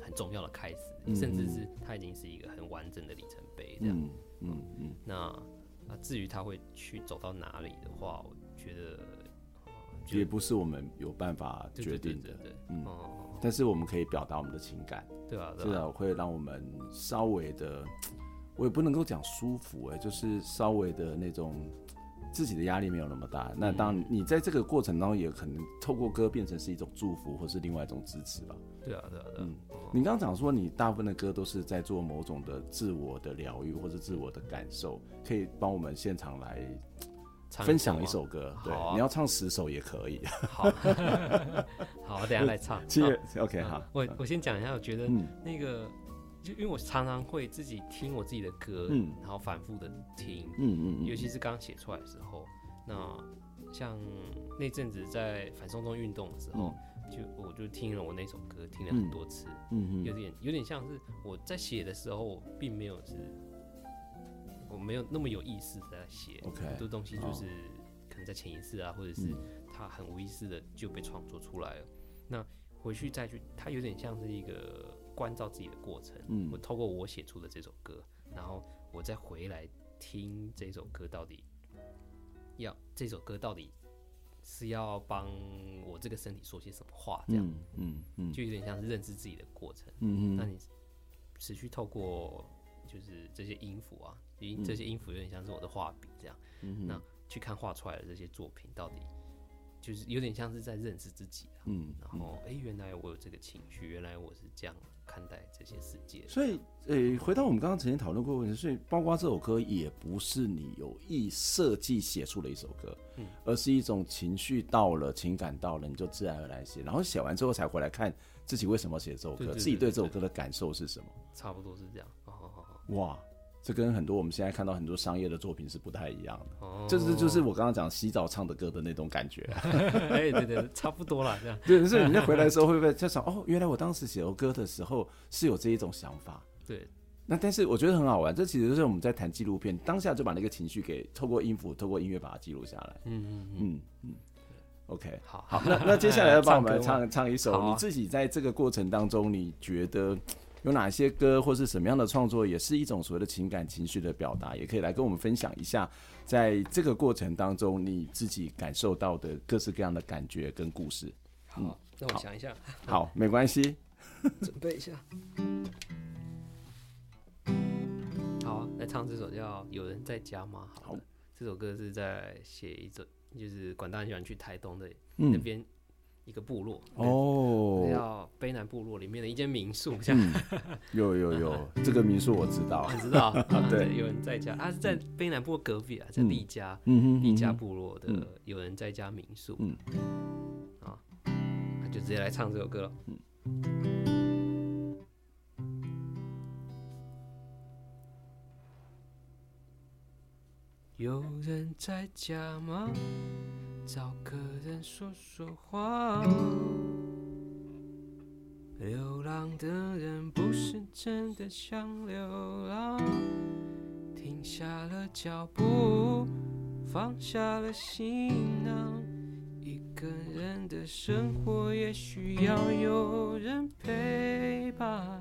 很重要的开始，嗯，甚至是它已经是一个很完整的里程碑，这样。嗯嗯，嗯。那那至于他会去走到哪里的话，我觉得也不是我们有办法决定的。对，嗯。但是我们可以表达我们的情感，对啊，至少会让我们稍微的，我也不能够讲舒服，哎，就是稍微的那种。自己的压力没有那么大，那当你在这个过程当中，也可能透过歌变成是一种祝福，或是另外一种支持吧。对啊，对啊，对啊。嗯，你刚刚讲说，你大部分的歌都是在做某种的自我的疗愈，或者自我的感受，可以帮我们现场来分享一首歌。对，你要唱十首也可以。好，好，我等下来唱。七月，OK，好。我我先讲一下，我觉得那个。就因为我常常会自己听我自己的歌，嗯，然后反复的听，嗯嗯，嗯，尤其是刚写出来的时候，那像那阵子在反送中运动的时候，嗯、就我就听了我那首歌，听了很多次，嗯嗯，有点有点像是我在写的时候，并没有是我没有那么有意识在写，OK，很多东西就是可能在潜意识啊，或者是他很无意识的就被创作出来了。那回去再去，它有点像是一个关照自己的过程。嗯，我透过我写出的这首歌，然后我再回来听这首歌，到底要这首歌到底是要帮我这个身体说些什么话？这样，嗯嗯，嗯，就有点像是认知自己的过程。嗯嗯，那你持续透过就是这些音符啊，音这些音符有点像是我的画笔这样。嗯，那去看画出来的这些作品到底。就是有点像是在认识自己，嗯，然后哎、欸，原来我有这个情绪，原来我是这样看待这些世界。所以，呃、欸，回到我们刚刚曾经讨论过的问题，所以包括这首歌也不是你有意设计写出的一首歌，嗯，而是一种情绪到了，情感到了，你就自然而然写，然后写完之后才回来看自己为什么写这首歌，自己对这首歌的感受是什么？差不多是这样。哦哦哦，哇。这跟很多我们现在看到很多商业的作品是不太一样的，哦、就是就是我刚刚讲洗澡唱的歌的那种感觉，哎，对对，差不多了，这样。对，所以人家回来的时候会不会在想，哦，原来我当时写歌的时候是有这一种想法。对，那但是我觉得很好玩，这其实就是我们在谈纪录片，当下就把那个情绪给透过音符、透过音乐把它记录下来。嗯嗯嗯嗯。OK，好，好，那那接下来要帮我们唱唱一首，你自己在这个过程当中，你觉得？有哪些歌或是什么样的创作，也是一种所谓的情感情绪的表达，也可以来跟我们分享一下，在这个过程当中你自己感受到的各式各样的感觉跟故事。好，嗯、让我想一下。好，没关系，准备一下。好啊，来唱这首叫《有人在家吗》好。好，这首歌是在写一种，就是管大很喜欢去台东的那边。嗯一个部落哦，叫卑南部落里面的一间民宿，这样。有有有，这个民宿我知道，知道。对，有人在家，他是在卑南部落隔壁啊，在利家，嗯利嘉部落的有人在家民宿，嗯，啊，那就直接来唱这首歌了。有人在家吗？找个人说说话。流浪的人不是真的想流浪，停下了脚步，放下了行囊。一个人的生活也需要有人陪伴。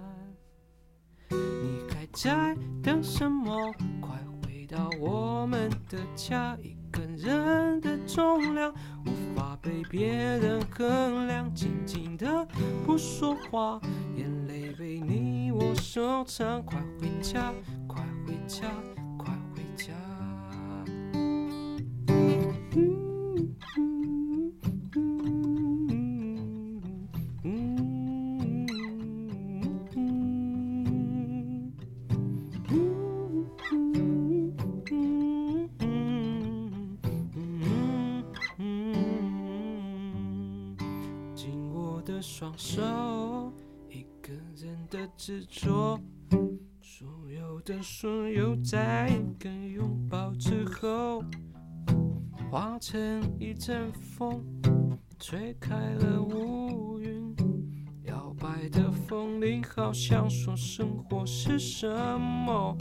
你还在等什么？快回到我们的家。个人的重量无法被别人衡量，静静的不说话，眼泪被你我收藏。快回家，快回家。化成一阵风，吹开了乌云。摇摆的风铃好像说生活是什么？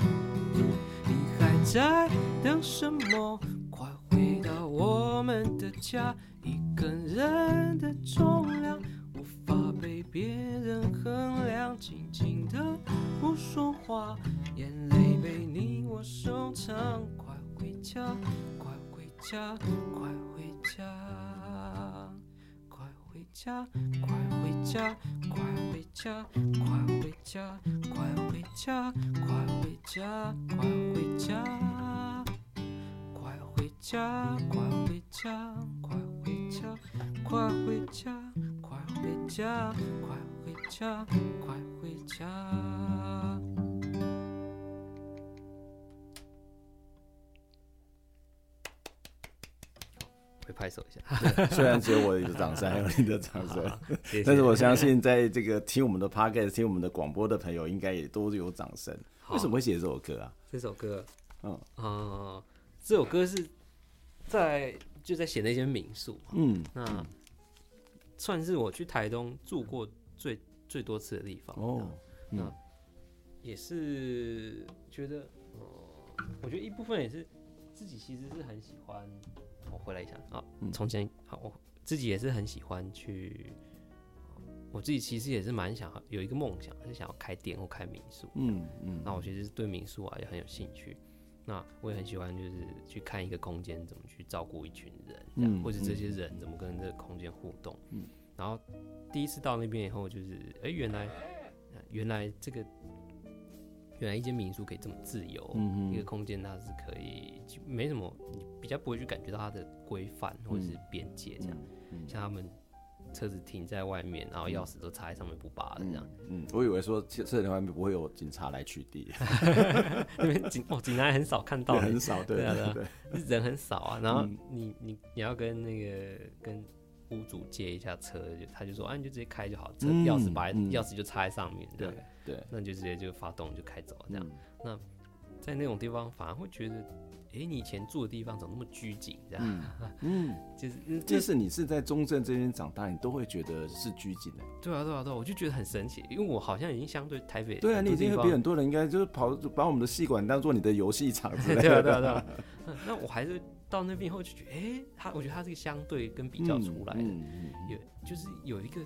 你还在等什么？快回到我们的家，一个人的重量无法。被别人衡量，静静的不说话，眼泪被你我收藏。快回家，快家，快回家，快回家，快回家，快回家，快回家，快回家，快回家，快回家，快回家，快回家，快回家，快回家。回家，快回家，快回家。会拍手一下，虽然只有我的掌声，还有你的掌声，但是我相信，在这个听我们的 podcast、听我们的广播的朋友，应该也都有掌声。为什么会写这首歌啊？这首歌，嗯啊，这首歌是在就在写那些民宿，嗯，那。算是我去台东住过最最多次的地方哦，那也是觉得，我觉得一部分也是自己其实是很喜欢。我回来一下啊，从前好，我自己也是很喜欢去。我自己其实也是蛮想有一个梦想，是想要开店或开民宿。嗯嗯。那我其实对民宿啊也很有兴趣。那我也很喜欢，就是去看一个空间怎么去照顾一群人，这样，嗯、或者这些人怎么跟这个空间互动。嗯。然后第一次到那边以后，就是哎、欸，原来原来这个原来一间民宿可以这么自由，嗯、一个空间它是可以没什么，你比较不会去感觉到它的规范或者是边界这样。像他们。车子停在外面，然后钥匙都插在上面不拔的这样。嗯，我以为说车子停外面不会有警察来取缔。那边警哦，警察很少看到，很少，对啊，对，对，人很少啊。然后你你你要跟那个跟屋主借一下车，就他就说啊，你就直接开就好，车钥匙把钥匙就插在上面，对对，那你就直接就发动就开走这样。那在那种地方反而会觉得。哎、欸，你以前住的地方怎么那么拘谨？这样，嗯，嗯就是，即使你是在中正这边长大，你都会觉得是拘谨的。对啊，对啊，对啊，我就觉得很神奇，因为我好像已经相对台北。对啊，你已经会比很多人应该就是跑把我们的戏馆当做你的游戏场之类的。对啊，对啊，对啊。那我还是到那边以后就觉得，哎、欸，他，我觉得他这个相对跟比较出来的，嗯嗯嗯、有就是有一个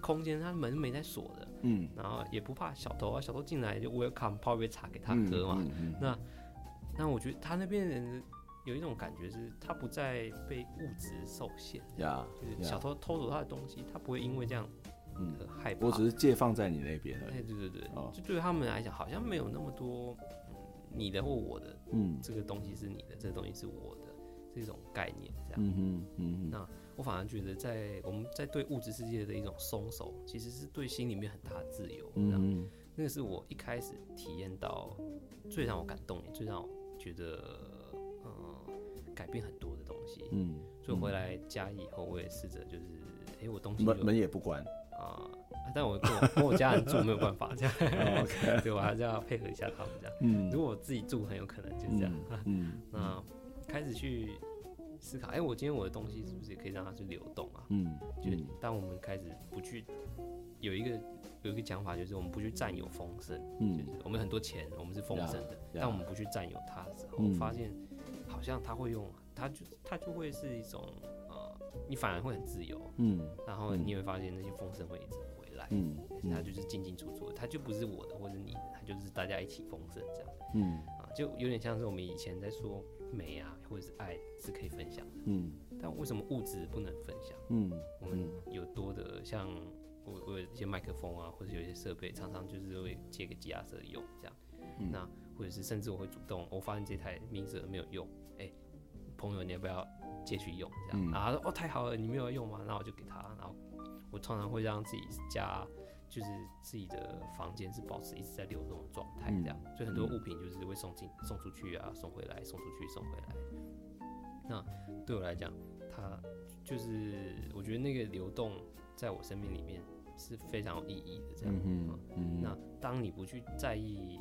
空间，他门没在锁的，嗯，然后也不怕小偷啊，小偷进来就 welcome 泡杯茶给他喝嘛，那。那我觉得他那边人有一种感觉是，他不再被物质受限，呀就是小偷偷走他的东西，他不会因为这样，嗯，害怕。我只是借放在你那边而已。哎，对对对，哦、就对他们来讲，好像没有那么多，嗯，你的或我的，嗯，这个东西是你的，这个东西是我的，这种概念，这样。嗯哼，嗯哼。那我反而觉得，在我们在对物质世界的一种松手，其实是对心里面很大的自由。嗯哼，那个是我一开始体验到最让我感动，也最让我。觉得嗯，改变很多的东西，嗯，所以回来家以后，我也试着就是，哎、欸，我东西门门也不关啊，但我跟我跟我家人住没有办法这样 对我还是要配合一下他们这样，嗯，如果我自己住，很有可能就是这样，嗯，嗯 那开始去思考，哎、欸，我今天我的东西是不是也可以让它去流动啊？嗯，就是当我们开始不去有一个。有一个讲法，就是我们不去占有丰盛，嗯，就是我们很多钱，我们是丰盛的，但我们不去占有它的时候，我发现好像它会用，它就它就会是一种呃，你反而会很自由，嗯，然后你会发现那些丰盛会一直回来，嗯，它就是进进出出，它就不是我的或者你的，它就是大家一起丰盛这样，嗯，啊，就有点像是我们以前在说美啊或者是爱是可以分享的，嗯，但为什么物质不能分享？嗯，我们有多的像。我我有一些麦克风啊，或者有一些设备，常常就是会借给吉他社用这样。嗯、那或者是甚至我会主动，我发现这台 mixer 没有用，哎、欸，朋友你要不要借去用这样？嗯、然后他说哦太好了，你没有用吗？那我就给他。然后我常常会让自己家就是自己的房间是保持一直在流动的状态这样。嗯、所以很多物品就是会送进送出去啊，送回来，送出去，送回来。那对我来讲，它就是我觉得那个流动。在我生命里面是非常有意义的，这样。嗯哼嗯，那当你不去在意，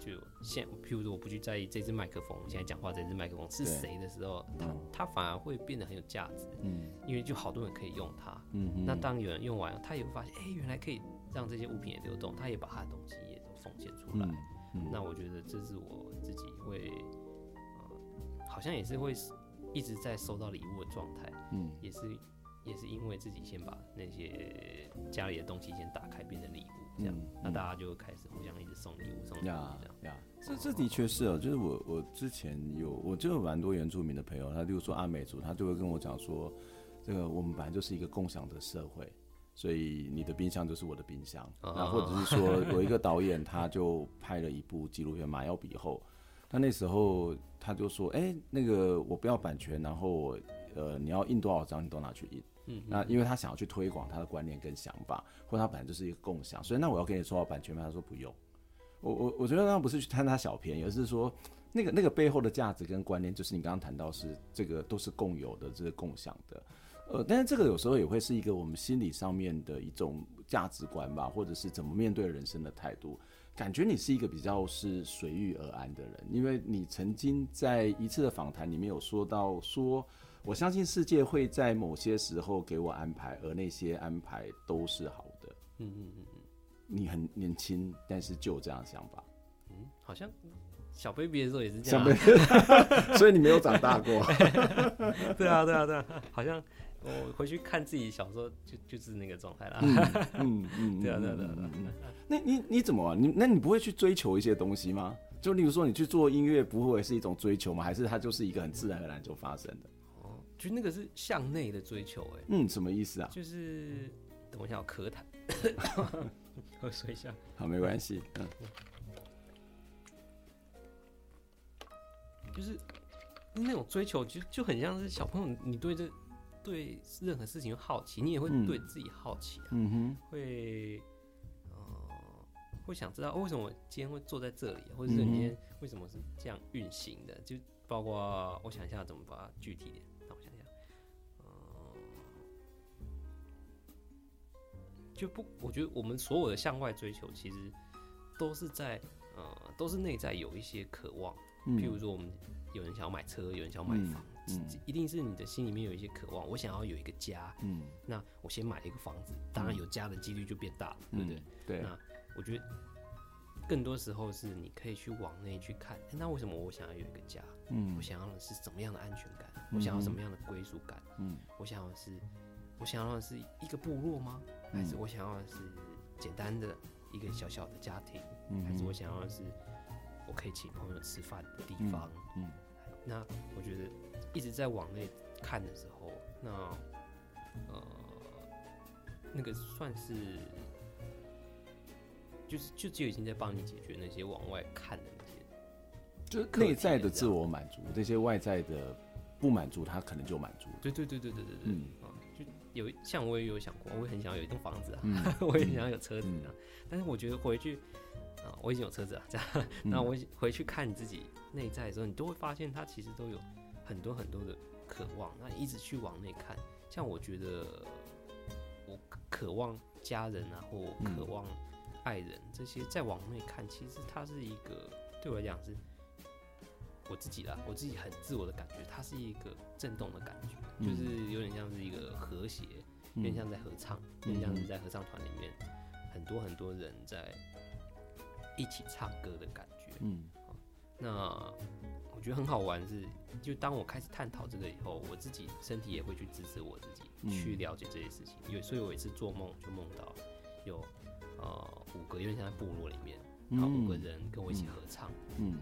就现，譬如说我不去在意这支麦克风，现在讲话这支麦克风是谁的时候，它它反而会变得很有价值。嗯，因为就好多人可以用它。嗯，那当有人用完了，他也会发现，哎、欸，原来可以让这些物品也流动，他也把他的东西也都奉献出来。嗯嗯、那我觉得这是我自己会，呃、好像也是会一直在收到礼物的状态。嗯，也是。也是因为自己先把那些家里的东西先打开，变成礼物，这样，嗯、那大家就开始互相一直送礼物，送礼物这样。呀，这这的确是哦，就是我我之前有，我就有蛮多原住民的朋友，他就说阿美族，他就会跟我讲说，这个我们本来就是一个共享的社会，所以你的冰箱就是我的冰箱。然后、哦、或者是说，有一个导演他就拍了一部纪录片《马要比后》，他那时候他就说，哎、欸，那个我不要版权，然后我呃你要印多少张，你都拿去印。嗯，那因为他想要去推广他的观念跟想法，或者他本来就是一个共享，所以那我要跟你说版权吗？他说不用。我我我觉得那不是去贪他小便宜，而是说那个那个背后的价值跟观念，就是你刚刚谈到是这个都是共有的，这个共享的。呃，但是这个有时候也会是一个我们心理上面的一种价值观吧，或者是怎么面对人生的态度。感觉你是一个比较是随遇而安的人，因为你曾经在一次的访谈里面有说到说。我相信世界会在某些时候给我安排，而那些安排都是好的。嗯嗯嗯嗯，你很年轻，但是就有这样的想法。嗯，好像小 baby 的时候也是这样、所以你没有长大过。对啊，对啊，对啊，好像我回去看自己小时候就就是那个状态啦。嗯嗯，对啊，对啊，对啊。那你你怎么？你那你不会去追求一些东西吗？就例如说，你去做音乐，不会是一种追求吗？还是它就是一个很自然而然就发生的？哦，就那个是向内的追求，哎，嗯，什么意思啊？就是等我一下，我咳痰，喝水一下。好，没关系，嗯。就是那种追求，就就很像是小朋友，你对这对任何事情好奇，你也会对自己好奇啊，嗯哼，会呃会想知道为什么我今天会坐在这里，或者是你今天为什么是这样运行的，就包括我想一下怎么把它具体点，就不，我觉得我们所有的向外追求，其实都是在呃都是内在有一些渴望。譬如说，我们有人想要买车，有人想要买房，嗯嗯、一定是你的心里面有一些渴望。我想要有一个家，嗯，那我先买了一个房子，当然有家的几率就变大了，嗯、对不对？对。那我觉得更多时候是你可以去往内去看，那为什么我想要有一个家？嗯，我想要的是什么样的安全感？我想要什么样的归属感？嗯，我想要的是，我想要的是一个部落吗？还是我想要的是简单的一个小小的家庭？嗯，还是我想要的是？我可以请朋友吃饭的地方，嗯，嗯，那我觉得一直在往内看的时候，那呃，那个算是就是就就已经在帮你解决那些往外看的那些，就是内在的自我满足，这些外在的不满足，他可能就满足。对对对对对对对，嗯，就有像我也有想过，我也很想要有一栋房子啊，嗯、我也想要有车子啊，嗯、但是我觉得回去啊。我已经有车子了，这样，那我回去看你自己内在的时候，你都会发现，他其实都有很多很多的渴望。那一直去往内看，像我觉得，我渴望家人啊，或渴望爱人这些，再往内看，其实它是一个对我来讲是，我自己啦，我自己很自我的感觉，它是一个震动的感觉，就是有点像是一个和谐，有点像在合唱，有点像是在合唱团里面，很多很多人在。一起唱歌的感觉，嗯，那我觉得很好玩是，就当我开始探讨这个以后，我自己身体也会去支持我自己，去了解这些事情。有，所以我有一次做梦就梦到有呃五个，有点像在部落里面，然后五个人跟我一起合唱，嗯，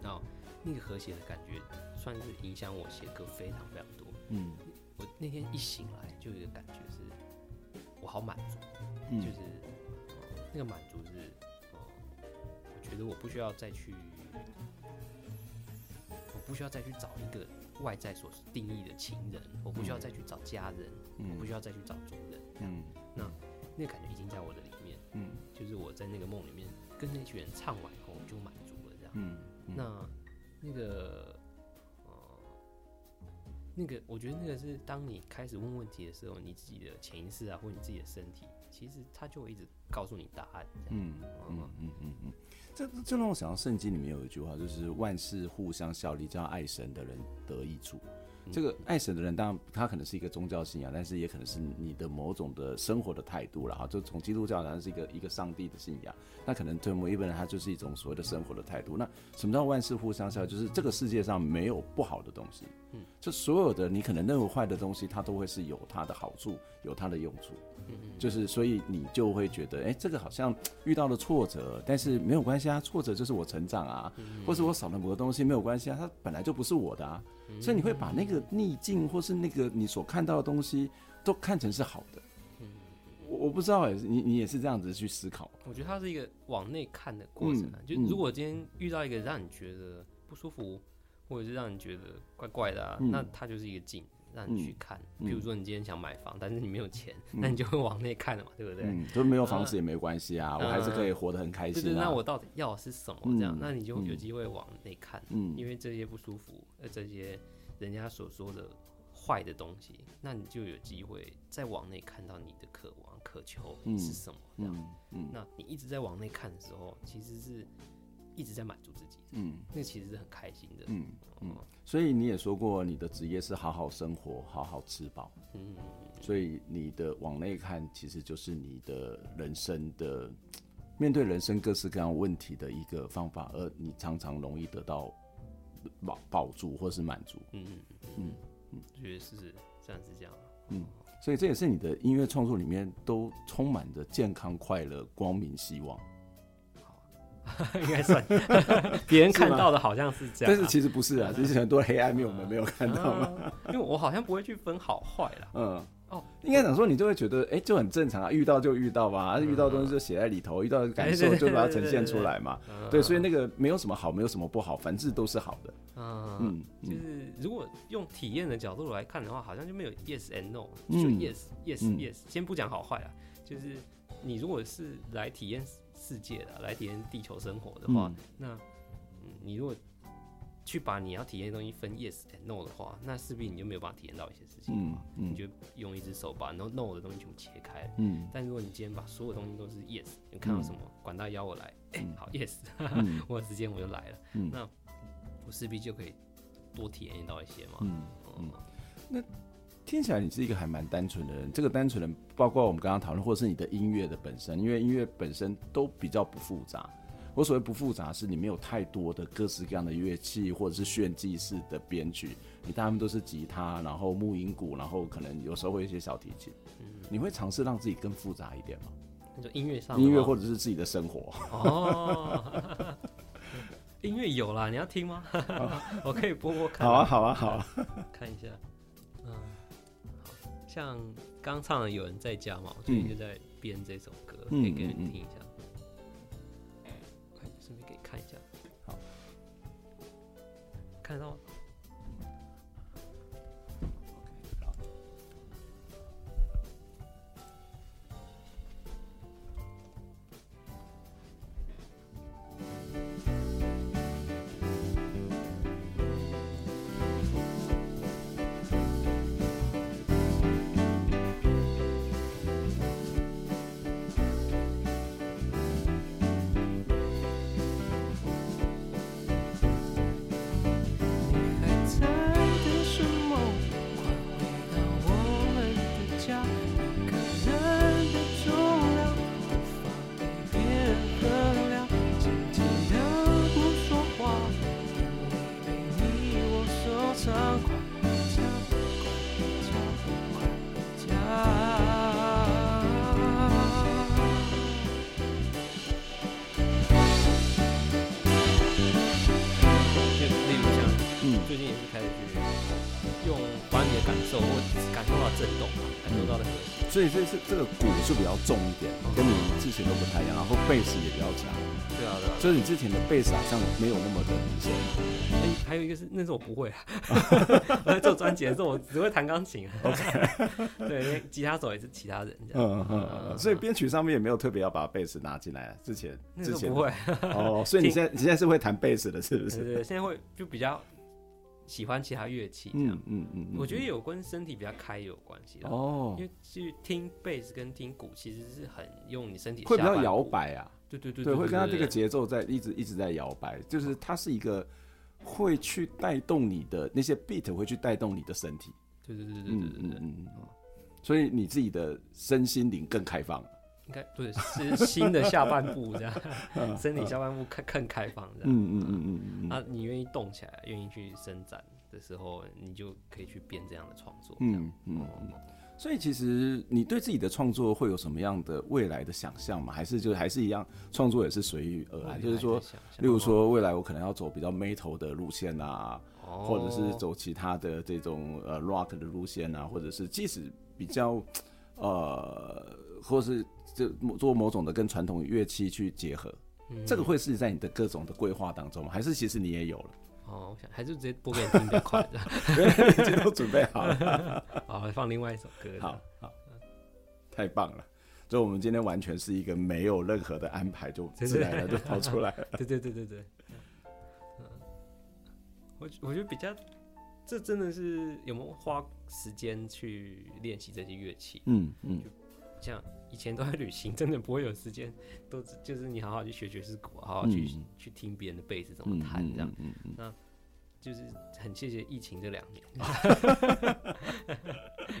然后那个和谐的感觉，算是影响我写歌非常非常多。嗯，我那天一醒来就有一个感觉是，我好满足，嗯就是那个满足是。觉得我不需要再去，我不需要再去找一个外在所定义的情人，我不需要再去找家人，嗯、我不需要再去找主人。嗯，那那个感觉已经在我的里面。嗯，就是我在那个梦里面跟那群人唱完以后，我就满足了。这样。嗯，嗯那那个，呃，那个，我觉得那个是当你开始问问题的时候，你自己的潜意识啊，或你自己的身体，其实它就会一直告诉你答案。嗯嗯嗯嗯嗯。嗯这这让我想到圣经里面有一句话，就是万事互相效力，叫爱神的人得益处。这个爱神的人，当然他可能是一个宗教信仰，但是也可能是你的某种的生活的态度了哈。就从基督教，当然是一个一个上帝的信仰，那可能对某一个人，他就是一种所谓的生活的态度。那什么叫万事互相效？就是这个世界上没有不好的东西，嗯，就所有的你可能认为坏的东西，它都会是有它的好处，有它的用处，嗯嗯，就是所以你就会觉得，哎，这个好像遇到了挫折，但是没有关系啊，挫折就是我成长啊，或是我少了某个东西没有关系啊，它本来就不是我的啊。所以你会把那个逆境，或是那个你所看到的东西，都看成是好的。嗯，我我不知道哎，你你也是这样子去思考？我觉得它是一个往内看的过程啊。就如果今天遇到一个让你觉得不舒服，或者是让你觉得怪怪的啊，那它就是一个镜，让你去看。比如说你今天想买房，但是你没有钱，那你就会往内看了嘛，对不对？嗯，就没有房子也没关系啊，我还是可以活得很开心。那我到底要的是什么？这样，那你就有机会往内看。嗯，因为这些不舒服。呃，这些人家所说的坏的东西，那你就有机会再往内看到你的渴望、渴求是什么？这样，那你一直在往内看的时候，其实是一直在满足自己，嗯，那其实是很开心的，嗯嗯。所以你也说过，你的职业是好好生活、好好吃饱，嗯，所以你的往内看，其实就是你的人生的面对人生各式各样问题的一个方法，而你常常容易得到保保住或是满足。嗯嗯嗯。嗯，觉得是这样子这样。嗯，所以这也是你的音乐创作里面都充满着健康、快乐、光明、希望。应该算，别人看到的好像是这样，但是其实不是啊，其实很多黑暗面我们没有看到嘛。因为我好像不会去分好坏啦。嗯，哦，应该讲说你就会觉得，哎，就很正常啊，遇到就遇到吧，遇到东西就写在里头，遇到感受就把它呈现出来嘛。对，所以那个没有什么好，没有什么不好，反正都是好的。嗯，就是如果用体验的角度来看的话，好像就没有 yes and no，就 yes yes yes，先不讲好坏啊，就是你如果是来体验。世界的来体验地球生活的话，嗯那嗯，你如果去把你要体验的东西分 yes and no 的话，那势必你就没有办法体验到一些事情。嗯，嗯，你就用一只手把 no no 的东西全部切开。嗯，但如果你今天把所有东西都是 yes，你看到什么，嗯、管他邀我来，哎、欸，好 yes，、嗯、我有时间我就来了。嗯，那我势必就可以多体验到一些嘛。嗯嗯，那。听起来你是一个还蛮单纯的人，这个单纯的包括我们刚刚讨论，或者是你的音乐的本身，因为音乐本身都比较不复杂。我所谓不复杂，是你没有太多的各式各样的乐器，或者是炫技式的编曲，你大部分都是吉他，然后木音鼓，然后可能有时候会有一些小提琴。嗯，你会尝试让自己更复杂一点吗？那就音乐上，音乐或者是自己的生活。哦，音乐有啦，你要听吗？我可以播播看。好啊，好啊，好啊，看一下。像刚唱的有人在家嘛，我最近就在编这首歌，可以给你听一下。顺便给你看一下，好，看到。所以这是这个鼓是比较重一点，跟你之前都不太一样，然后贝斯也比较强。对啊，对啊。所以你之前的贝斯好像没有那么的明显。哎，还有一个是，那是我不会啊。我在做专辑的时候，我只会弹钢琴。OK。对，因为吉他手也是其他人这样。嗯嗯嗯。所以编曲上面也没有特别要把贝斯拿进来。之前之前不会。哦，所以你现在你现在是会弹贝斯的，是不是？对对，现在会就比较。喜欢其他乐器这样，嗯嗯嗯，我觉得有跟身体比较开有关系哦，因为去听贝斯跟听鼓其实是很用你身体会比较摇摆啊，对对对对，会跟他这个节奏在一直一直在摇摆，就是它是一个会去带动你的那些 beat 会去带动你的身体，对对对对对对对，嗯，所以你自己的身心灵更开放。应该对，是新的下半部这样，身体下半部更更开放这样。嗯嗯嗯嗯嗯。啊你愿意动起来，愿意去伸展的时候，你就可以去编这样的创作。嗯嗯嗯。所以其实你对自己的创作会有什么样的未来的想象吗？还是就还是一样，创作也是随遇而安？就是说，例如说未来我可能要走比较 metal 的路线啊，或者是走其他的这种呃 rock 的路线啊，或者是即使比较呃，或是。就做某种的跟传统乐器去结合，嗯、这个会是在你的各种的规划当中吗？还是其实你也有了？哦，我想还是直接播给你听比较快的，已经都准备好了。好，放另外一首歌。好好，太棒了！就我们今天完全是一个没有任何的安排，就自然的就跑出来了。对对对对对。嗯，我我觉得比较，这真的是有没有花时间去练习这些乐器？嗯嗯，就像。以前都在旅行，真的不会有时间，都就是你好好去学爵士鼓，好好去、嗯、去听别人的贝斯怎么弹这样。嗯嗯嗯嗯、那就是很谢谢疫情这两年，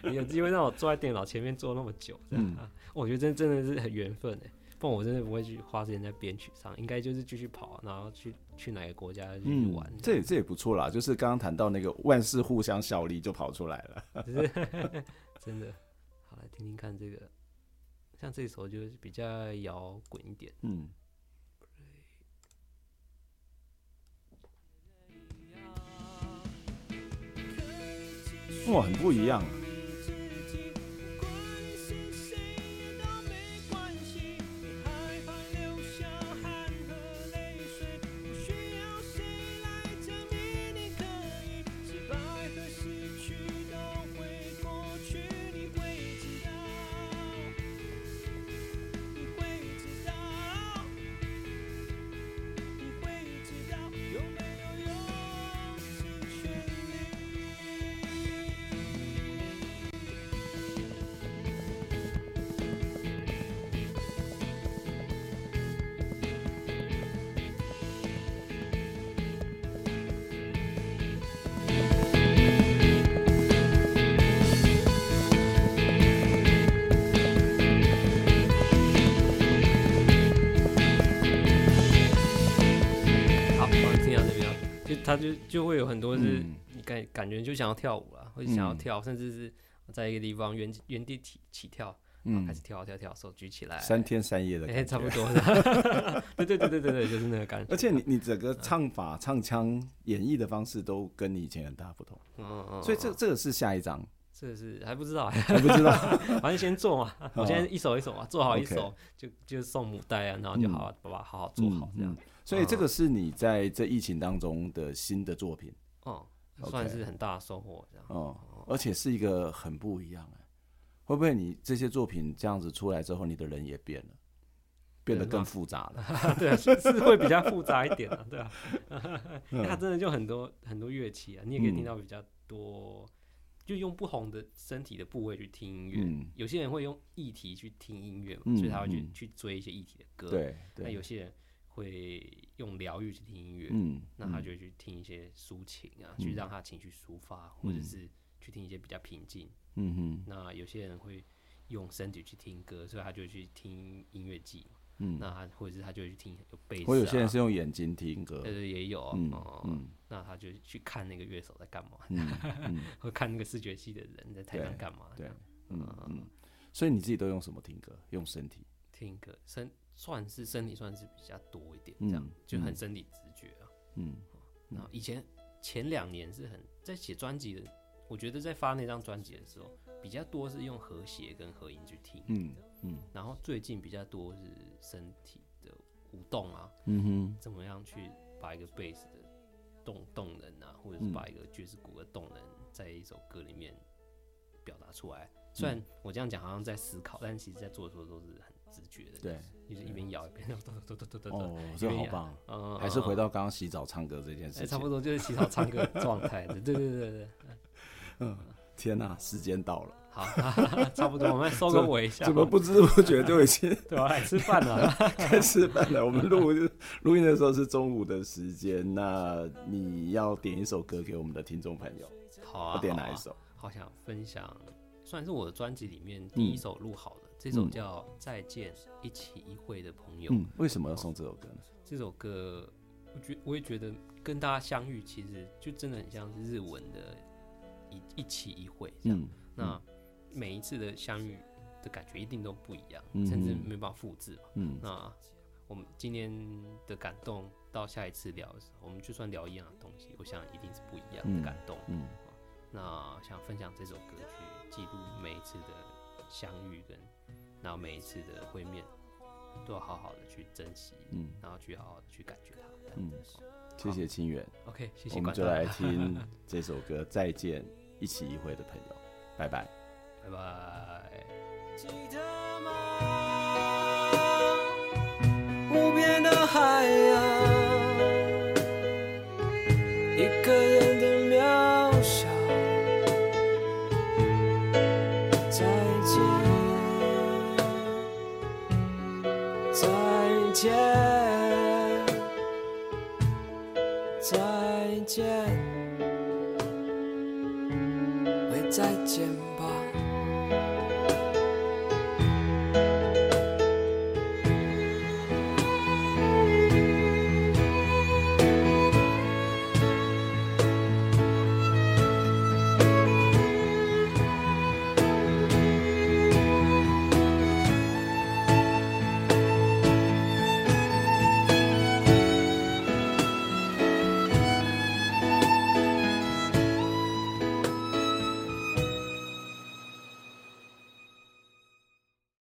你有机会让我坐在电脑前面坐那么久，这样、嗯、我觉得真真的是很缘分哎。不不然我真的不会去花时间在编曲上，应该就是继续跑，然后去去哪个国家去玩。嗯、这也这也不错啦，就是刚刚谈到那个万事互相效力，就跑出来了。真的，好，来听听看这个，像这首就是比较摇滚一点。嗯。哇，很不一样。他就就会有很多是你感感觉就想要跳舞啊，或者想要跳，甚至是在一个地方原原地起起跳，嗯，开始跳跳跳，手举起来，三天三夜的，哎，差不多，对对对对对对，就是那个感觉。而且你你整个唱法、唱腔、演绎的方式都跟你以前很大不同，嗯嗯，所以这这个是下一张，这个是还不知道，还不知道，反正先做嘛，我现在一首一首嘛，做好一首就就送母带啊，然后就好好把把好好做好这样。所以这个是你在这疫情当中的新的作品，哦，算是很大的收获，这样，哦，而且是一个很不一样哎，会不会你这些作品这样子出来之后，你的人也变了，变得更复杂了？对啊，是会比较复杂一点啊，对啊，因为 它真的就很多很多乐器啊，你也可以听到比较多，就用不同的身体的部位去听音乐，有些人会用议题去听音乐嘛，所以他会去去追一些议题的歌，对，那有些人。会用疗愈去听音乐，嗯，那他就会去听一些抒情啊，嗯、去让他情绪抒发，嗯、或者是去听一些比较平静，嗯哼。那有些人会用身体去听歌，所以他就会去听音乐季，嗯，那他或者是他就会去听有贝斯、啊，或有些人是用眼睛听歌，对对，也有，嗯，嗯，那他就去看那个乐手在干嘛，嗯，或看那个视觉系的人在台上干嘛，对，嗯嗯。所以你自己都用什么听歌？用身体。听歌，身。算是身体算是比较多一点，这样、嗯、就很身体直觉啊。嗯，那以前前两年是很在写专辑的，我觉得在发那张专辑的时候，比较多是用和谐跟和音去听。嗯嗯。然后最近比较多是身体的舞动啊，嗯哼，怎么样去把一个贝斯的动动能啊，或者是把一个爵士鼓的动能，在一首歌里面表达出来。虽然我这样讲好像在思考，但其实在做的时候都是很。直觉的，对，就是一边咬一边咚咚咚咚咚咚。哦，这好棒，嗯，还是回到刚刚洗澡唱歌这件事情，差不多就是洗澡唱歌状态，对对对对对。嗯，天哪，时间到了，好，差不多，我们收个尾一下。怎么不知不觉就已经 对吧？来吃饭了，该吃饭了。我们录录音的时候是中午的时间，那你要点一首歌给我们的听众朋友，好啊，我点哪一首？好想分享，算是我的专辑里面第一首录好的。这首叫《再见，一起一会的朋友》。嗯，为什么要送这首歌呢？这首歌，我觉我也觉得跟大家相遇，其实就真的很像是日文的一“一一会”这样。嗯，那每一次的相遇的感觉一定都不一样，嗯、甚至没办法复制嘛。嗯，那我们今天的感动，到下一次聊的时候，我们就算聊一样的东西，我想一定是不一样的感动。嗯，嗯，那想分享这首歌去记录每一次的相遇跟。然后每一次的会面，都要好好的去珍惜，嗯，然后去好好的去感觉它，嗯，谢谢清源，OK，谢谢，我们就来听 这首歌《再见，一起一会的朋友》，拜拜，拜拜。记得吗？无边的海洋，一个人见，